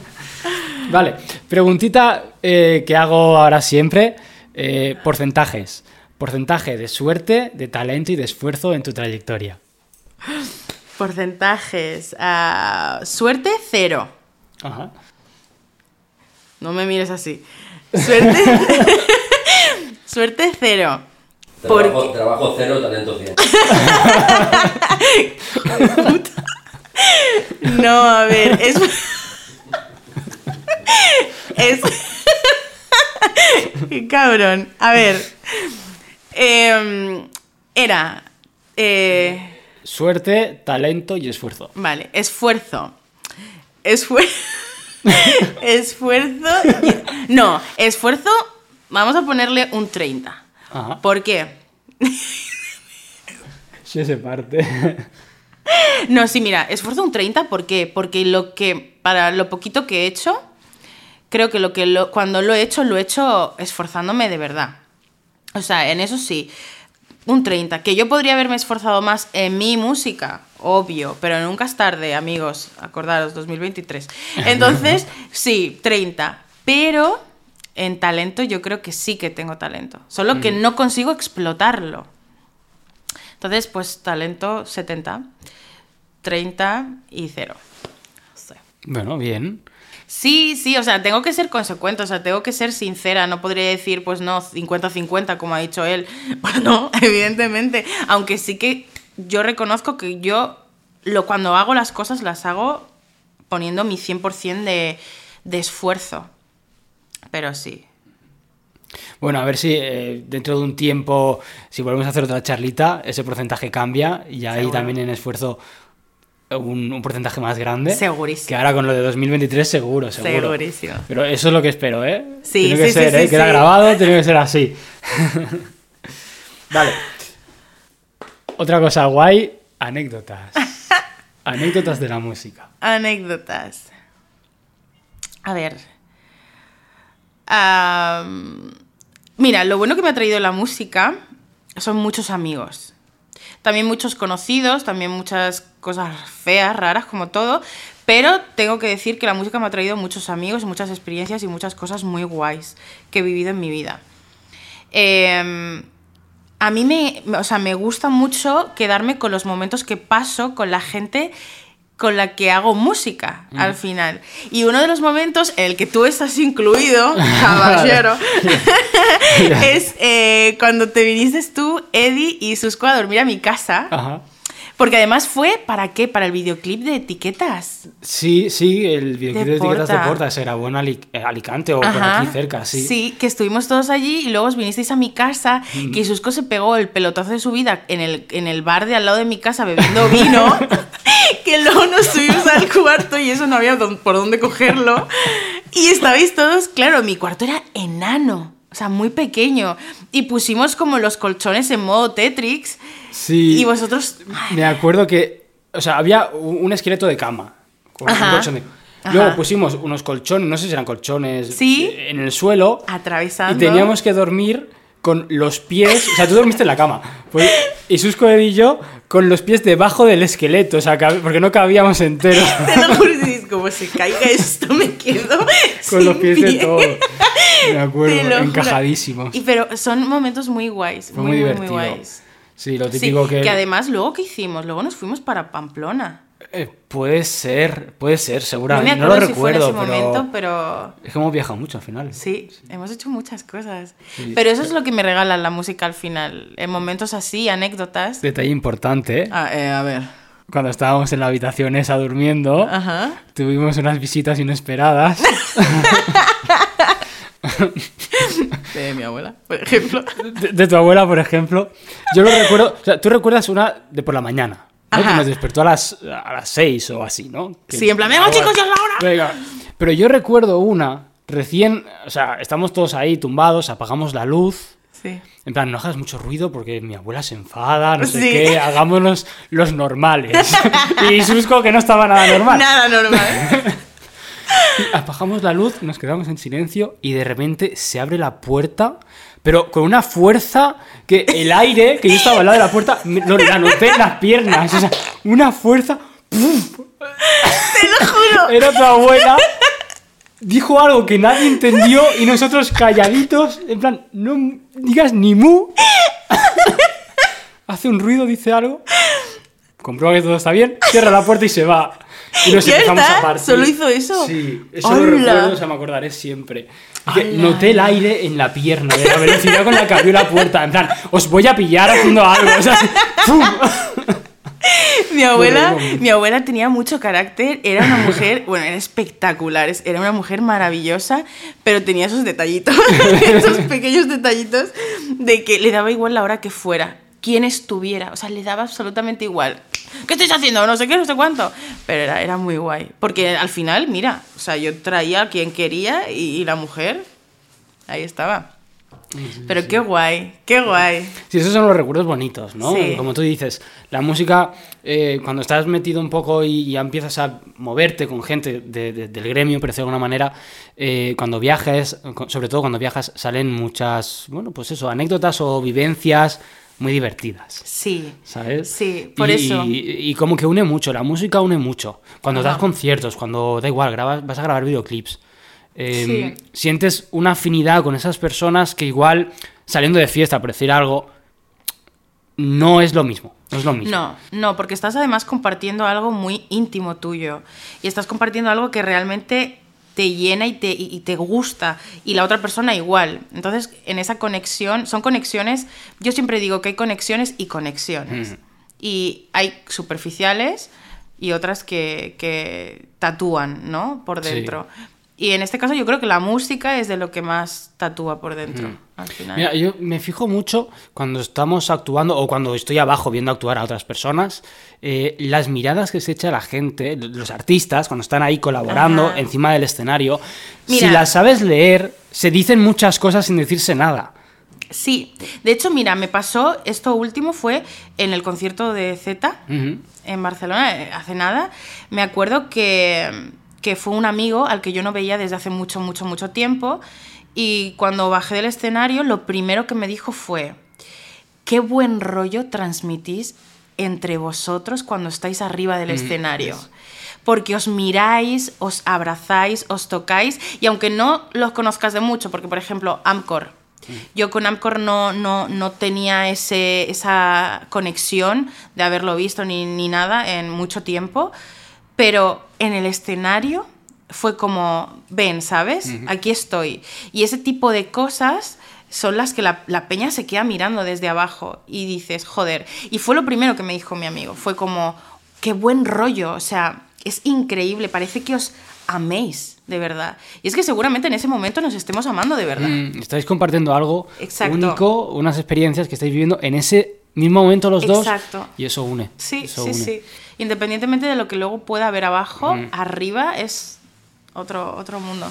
Vale, preguntita eh, que hago ahora siempre. eh, porcentajes. Porcentaje de suerte, de talento y de esfuerzo en tu trayectoria. Porcentajes. Ah, suerte, cero. Ajá. No me mires así. Suerte. suerte, cero. Trabajo, Porque- trabajo cero, talento 100. No, a ver, es. es. Qué cabrón. A ver. em, era. eh, Suerte, talento y esfuerzo. vale, esfuerzo. Esfuerzo. esfuerzo. y- No, esfuerzo. Vamos a ponerle un 30. Ajá. ¿Por qué? Sí, se parte. No, sí, mira, esfuerzo un 30, ¿por qué? Porque lo que, para lo poquito que he hecho, creo que, lo que lo- cuando lo he hecho, lo he hecho esforzándome de verdad. O sea, en eso sí. un 30. Que yo podría haberme esforzado más en mi música, obvio, pero nunca es tarde, amigos. Acordaros, 2023. Entonces, sí, 30. Pero en talento yo creo que sí que tengo talento. Solo que no consigo explotarlo. Entonces, pues talento 70, 30 y 0. Sí. Bueno, bien. Sí, sí, o sea, tengo que ser consecuente, o sea, tengo que ser sincera, no podría decir, pues no, 50-50, como ha dicho él. Bueno, evidentemente, aunque sí que yo reconozco que yo, lo, cuando hago las cosas, las hago poniendo mi 100% de, de esfuerzo. Pero sí. Bueno, a ver si eh, dentro de un tiempo, si volvemos a hacer otra charlita, ese porcentaje cambia y Seguro. también en esfuerzo un, un porcentaje más grande. Segurísimo. Que ahora con lo de 2023 seguro, seguro. Segurísimo. Pero eso es lo que espero, ¿eh? Sí, tiene que sí, ser, sí, ¿eh? Queda grabado, tiene que ser así. vale. Otra cosa guay, anécdotas. anécdotas de la música. Anécdotas. A ver. Mira, lo bueno que me ha traído la música son muchos amigos. También muchos conocidos, también muchas cosas feas, raras, como todo. Pero tengo que decir que la música me ha traído muchos amigos, muchas experiencias y muchas cosas muy guays que he vivido en mi vida. Em, a mí me, o sea, me gusta mucho quedarme con los momentos que paso con la gente con la que hago música al final. Y uno de los momentos en el que tú estás incluido, caballero, es eh, cuando te viniste tú, Eddie y Susco a dormir a mi casa. Ajá. Porque además fue, ¿para qué? Para el videoclip de etiquetas. Sí, sí, el videoclip de, De etiquetas de Porta. Porta se grabó en Ali- eh, Alicante o por Ajá. aquí cerca, sí. que estuvimos todos allí y luego os vinisteis a mi casa, que Susco se pegó el pelotazo de su vida en el, en el bar de al lado de mi casa bebiendo vino, que luego nos subimos al cuarto y eso no había por dónde cogerlo. Y estabais todos, claro, mi cuarto era enano, o sea, muy pequeño. Y pusimos como los colchones en modo Tetrix. Sí. Y vosotros... Me acuerdo que, o sea, había un un esqueleto de cama. Con un Ajá. colchón de- Ajá. Luego pusimos unos colchones, no sé si eran colchones, Sí. eh, en el suelo. Atravesando. Y teníamos que dormir con los pies, o sea, tú dormiste en la cama. Pues, y Susco y yo con los pies debajo del esqueleto, o sea, porque no cabíamos enteros. Te lo juro, como se caiga esto, me quedo con los sin pies de pie. todo. Me acuerdo, encajadísimos. Y pero son momentos muy guays. Fue muy, muy muy, divertido. muy guays. Sí, lo Sí, típico que... que además, luego, ¿qué hicimos? Luego nos fuimos para Pamplona. Eh, puede ser, puede ser, No me seguramente. No, lo si fue en recuerdo, ese pero... momento, pero Es que hemos viajado mucho al final. sí, hemos hecho muchas cosas. Sí. Pero eso es lo que me regala la música al final. En momentos así, anécdotas. Detalle importante, ¿eh? Ah, eh, a ver. Cuando estábamos en la habitación esa durmiendo, Ajá. tuvimos unas visitas inesperadas. De mi abuela, por ejemplo. de, de tu abuela, por ejemplo. Yo lo recuerdo. O sea, tú recuerdas una de por la mañana. ¿no? Que nos despertó a las, a las 6 o así, ¿no? Que- Sí, en plan, venga, chicos, ya es la hora. Venga. Pero yo recuerdo una recién. O sea, estamos todos ahí tumbados, apagamos la luz. Sí. En plan, no hagas mucho ruido porque mi abuela se enfada, no sé Sí. qué, hagámonos los normales. y Susco que no estaba nada normal. Nada normal. Apagamos la luz, nos quedamos en silencio y de repente se abre la puerta, pero con una fuerza que el aire, que yo estaba al lado de la puerta, me- lo noté en las piernas. O sea, una fuerza. ¡puf! Te lo juro. Era tu abuela. Dijo algo que nadie entendió y nosotros calladitos, en plan, no digas ni mu. Hace un ruido, dice algo. Comprueba que todo está bien, cierra la puerta y se va. Y nos ¿Ya empezamos está? a partir. ¿Solo hizo eso? Sí, eso ¡Hala! lo recuerdo, o sea, me acordaré siempre. Que noté el aire en la pierna, de la velocidad con la que abrió la puerta. En plan, os voy a pillar haciendo algo. O sea, ¡pum! Mi abuela, mi abuela tenía mucho carácter, era una mujer, bueno, era espectacular, es- era una mujer maravillosa, pero tenía esos detallitos, esos pequeños detallitos de que le daba igual la hora que fuera, quien estuviera, o sea, le daba absolutamente igual. ¿Qué estáis haciendo? No sé qué, no sé cuánto. Pero era, era muy guay, porque al final, mira, o sea, yo traía a quien quería y, y la mujer, ahí estaba. Pero qué guay, qué guay. Sí, esos son los recuerdos bonitos, ¿no? Sí. Como tú dices, la música, eh, cuando estás metido un poco y ya empiezas a moverte con gente de- de- del gremio, por decirlo de alguna manera, eh, cuando viajes, sobre todo cuando viajas, salen muchas, bueno, pues eso, anécdotas o vivencias muy divertidas. Sí. ¿Sabes? Sí, por Y- eso. Y, y como que une mucho, la música une mucho. Cuando das conciertos, cuando da igual, grabas, vas a grabar videoclips. eh, Sí. Sientes una afinidad con esas personas que igual, saliendo de fiesta, por decir algo, no es lo mismo. No es lo mismo. No, no, porque estás además compartiendo algo muy íntimo tuyo. Y estás compartiendo algo que realmente te llena y te, y- te gusta. Y la otra persona igual. Entonces, en esa conexión, son conexiones. Yo siempre digo que hay conexiones y conexiones. Y hay superficiales y otras que, que tatúan, ¿no? Por Sí. Y en este caso yo creo que la música es de lo que más tatúa por dentro, Mm. al final. Mira, yo me fijo mucho cuando estamos actuando o cuando estoy abajo viendo actuar a otras personas, eh, las miradas que se echa la gente, los artistas, cuando están ahí colaborando Ajá. encima del escenario, si las sabes leer, se dicen muchas cosas sin decirse nada. Sí, de hecho, mira, me pasó, esto último fue en el concierto de Z Ujú. en Barcelona, eh, hace nada. Me acuerdo que, que fue un amigo al que yo no veía desde hace mucho, mucho, mucho tiempo. Y cuando bajé del escenario, lo primero que me dijo fue, qué buen rollo transmitís entre vosotros cuando estáis arriba del escenario. Porque os miráis, os abrazáis, os tocáis, y aunque no los conozcas de mucho, porque por ejemplo, Amcor, yo con Amcor no, no, no tenía ese, esa conexión de haberlo visto ni, ni nada en mucho tiempo, pero en el escenario fue como, ven, ¿sabes? Aquí estoy. Y ese tipo de cosas son las que la, la peña se queda mirando desde abajo y dices, joder. Y fue lo primero que me dijo mi amigo, fue como, qué buen rollo, o sea, es increíble, parece que os améis de verdad. Y es que seguramente en ese momento nos estemos amando de verdad. Mm, estáis compartiendo algo Exacto. único, unas experiencias que estáis viviendo en ese mismo momento los dos. Exacto. Y eso une. Sí, eso sí, une. sí. Independientemente de lo que luego pueda haber abajo, arriba es otro, otro mundo.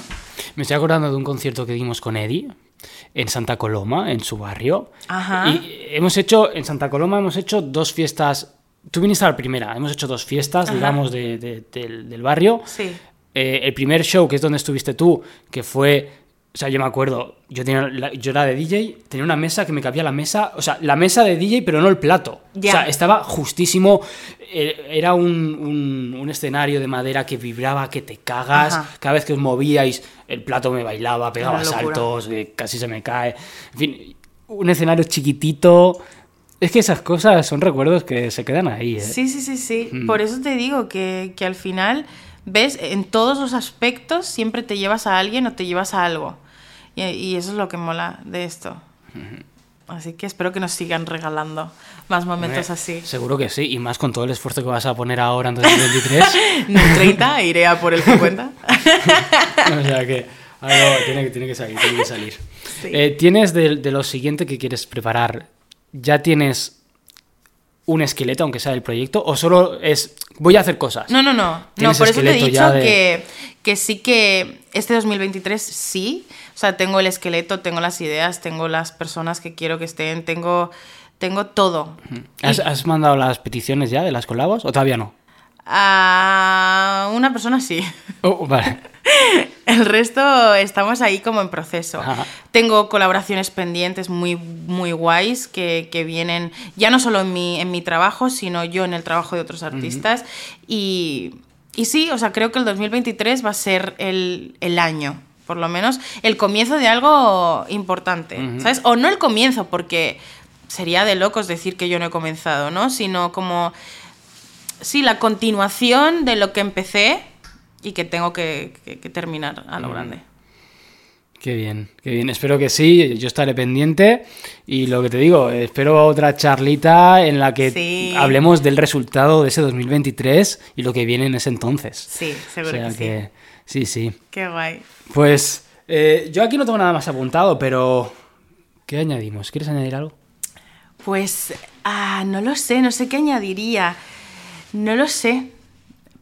Me estoy acordando de un concierto que dimos con Eddie en Santa Coloma, en su barrio. Ajá. Y hemos hecho, en Santa Coloma hemos hecho dos fiestas. Tú viniste a la primera, hemos hecho dos fiestas, Ajá. digamos, de- de- del, del barrio. Sí. Eh, el primer show, que es donde estuviste tú, que fue. O sea, yo me acuerdo, yo, tenía yo era de DJ, tenía una mesa que me cabía la mesa, o sea, la mesa de DJ, pero no el plato. Ya. O sea, estaba justísimo. eh, Era un, un- un escenario de madera que vibraba, que te cagas. Ajá. Cada vez que os movíais, el plato me bailaba, pegaba saltos, eh, casi se me cae. En fin, un escenario chiquitito. Es que esas cosas son recuerdos que se quedan ahí, ¿eh? Sí, sí, sí, sí. Mm. Por eso te digo que, que al final, ves, en todos los aspectos siempre te llevas a alguien o te llevas a algo. Y, y eso es lo que mola de esto. Así que espero que nos sigan regalando más momentos así. Seguro que sí, y más con todo el esfuerzo que vas a poner ahora en 2023. En 30 iré a por el 50. o sea que algo tiene, que- tiene que salir, tiene que salir. Sí. Eh, ¿Tienes de, de lo siguiente que quieres preparar, ya tienes un esqueleto, aunque sea del proyecto, o solo es, voy a hacer cosas? No, no, no. No, ¿Tienes por eso te he dicho de- que, que sí que este 2023 sí. O sea, tengo el esqueleto, tengo las ideas, tengo las personas que quiero que estén, tengo, tengo todo. ¿Has, has mandado las peticiones ya de las colabos o todavía no? A una persona sí. Oh, vale. El resto estamos ahí como en proceso. Ajá. Tengo colaboraciones pendientes muy, muy guays que, que vienen ya no solo en mi, en mi trabajo, sino yo en el trabajo de otros artistas. y, y sí, o sea, creo que el 2023 va a ser el, el año, por lo menos, el comienzo de algo importante, ¿sabes? O no el comienzo, porque sería de locos decir que yo no he comenzado, ¿no? Sino como, sí, la continuación de lo que empecé y que tengo que, que- que terminar a lo grande. Qué bien, qué bien. Espero que sí, yo estaré pendiente. Y lo que te digo, espero otra charlita en la que Sí. hablemos del resultado de ese 2023 y lo que viene en ese entonces. Sí, O seguro sea que, sí. sí, sí. Qué guay. Pues eh, yo aquí no tengo nada más apuntado, pero ¿qué añadimos? ¿Quieres añadir algo? Pues, ah, no lo sé, no sé qué añadiría. No lo sé.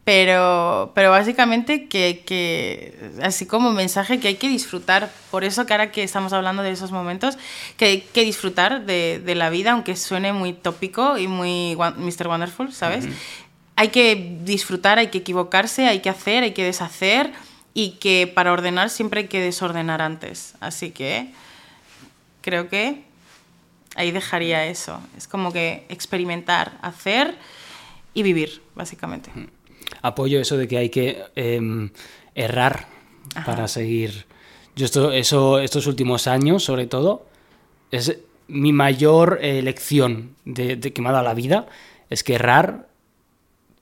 Pero, pero básicamente que, que, así como mensaje que hay que disfrutar. Por eso que ahora que estamos hablando de esos momentos, que hay que disfrutar de, de la vida, aunque suene muy tópico y muy Mr. Wonderful, ¿sabes? Hay que disfrutar, hay que equivocarse, hay que hacer, hay que deshacer y que para ordenar siempre hay que desordenar antes. Así que creo que Ahí dejaría eso. Es como que experimentar, hacer y vivir, básicamente. Apoyo eso de que hay que em, errar para seguir. Yo esto, eso, estos últimos años, sobre todo, es mi mayor eh, lección de, de que me ha dado la vida, es que errar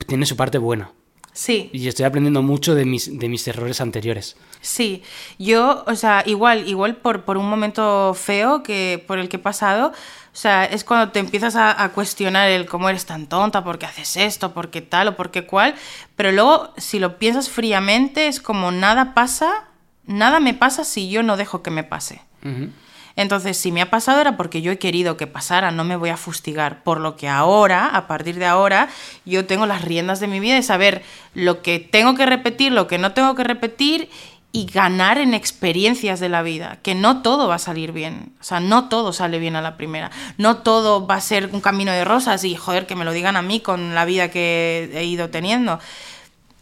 tiene su parte buena. Sí. Y estoy aprendiendo mucho de mis, de mis errores anteriores. Sí, yo, o sea, igual, igual por, por un momento feo que por el que he pasado, o sea, es cuando te empiezas a, a cuestionar el cómo eres tan tonta, por qué haces esto, por qué tal o por qué cual, pero luego si lo piensas fríamente es como nada pasa, nada me pasa si yo no dejo que me pase. Ujú. Entonces, si me ha pasado era porque yo he querido que pasara, no me voy a fustigar. Por lo que ahora, a partir de ahora, yo tengo las riendas de mi vida de saber lo que tengo que repetir, lo que no tengo que repetir y ganar en experiencias de la vida, que no todo va a salir bien, o sea, no todo sale bien a la primera, no todo va a ser un camino de rosas y joder, que me lo digan a mí con la vida que he ido teniendo.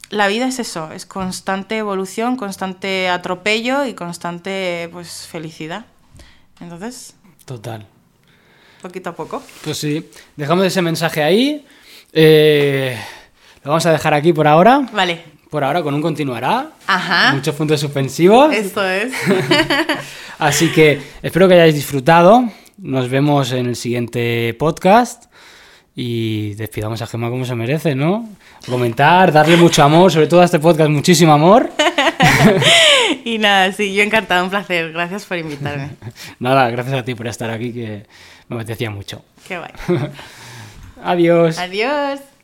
La vida es eso, es constante evolución, constante atropello y constante pues felicidad. Entonces, Total. poquito a poco. Pues sí, dejamos ese mensaje ahí. Eh, lo vamos a dejar aquí por ahora. Vale. Por ahora con un continuará. Ajá. Muchos puntos suspensivos. Esto es. Así que espero que hayáis disfrutado. Nos vemos en el siguiente podcast. Y despidamos a Gemma como se merece, ¿no? Comentar, darle mucho amor, sobre todo a este podcast, muchísimo amor. y nada, sí, yo encantada, un placer. Gracias por invitarme. Nada, gracias a ti por estar aquí, que me apetecía mucho. Qué guay. Adiós. Adiós.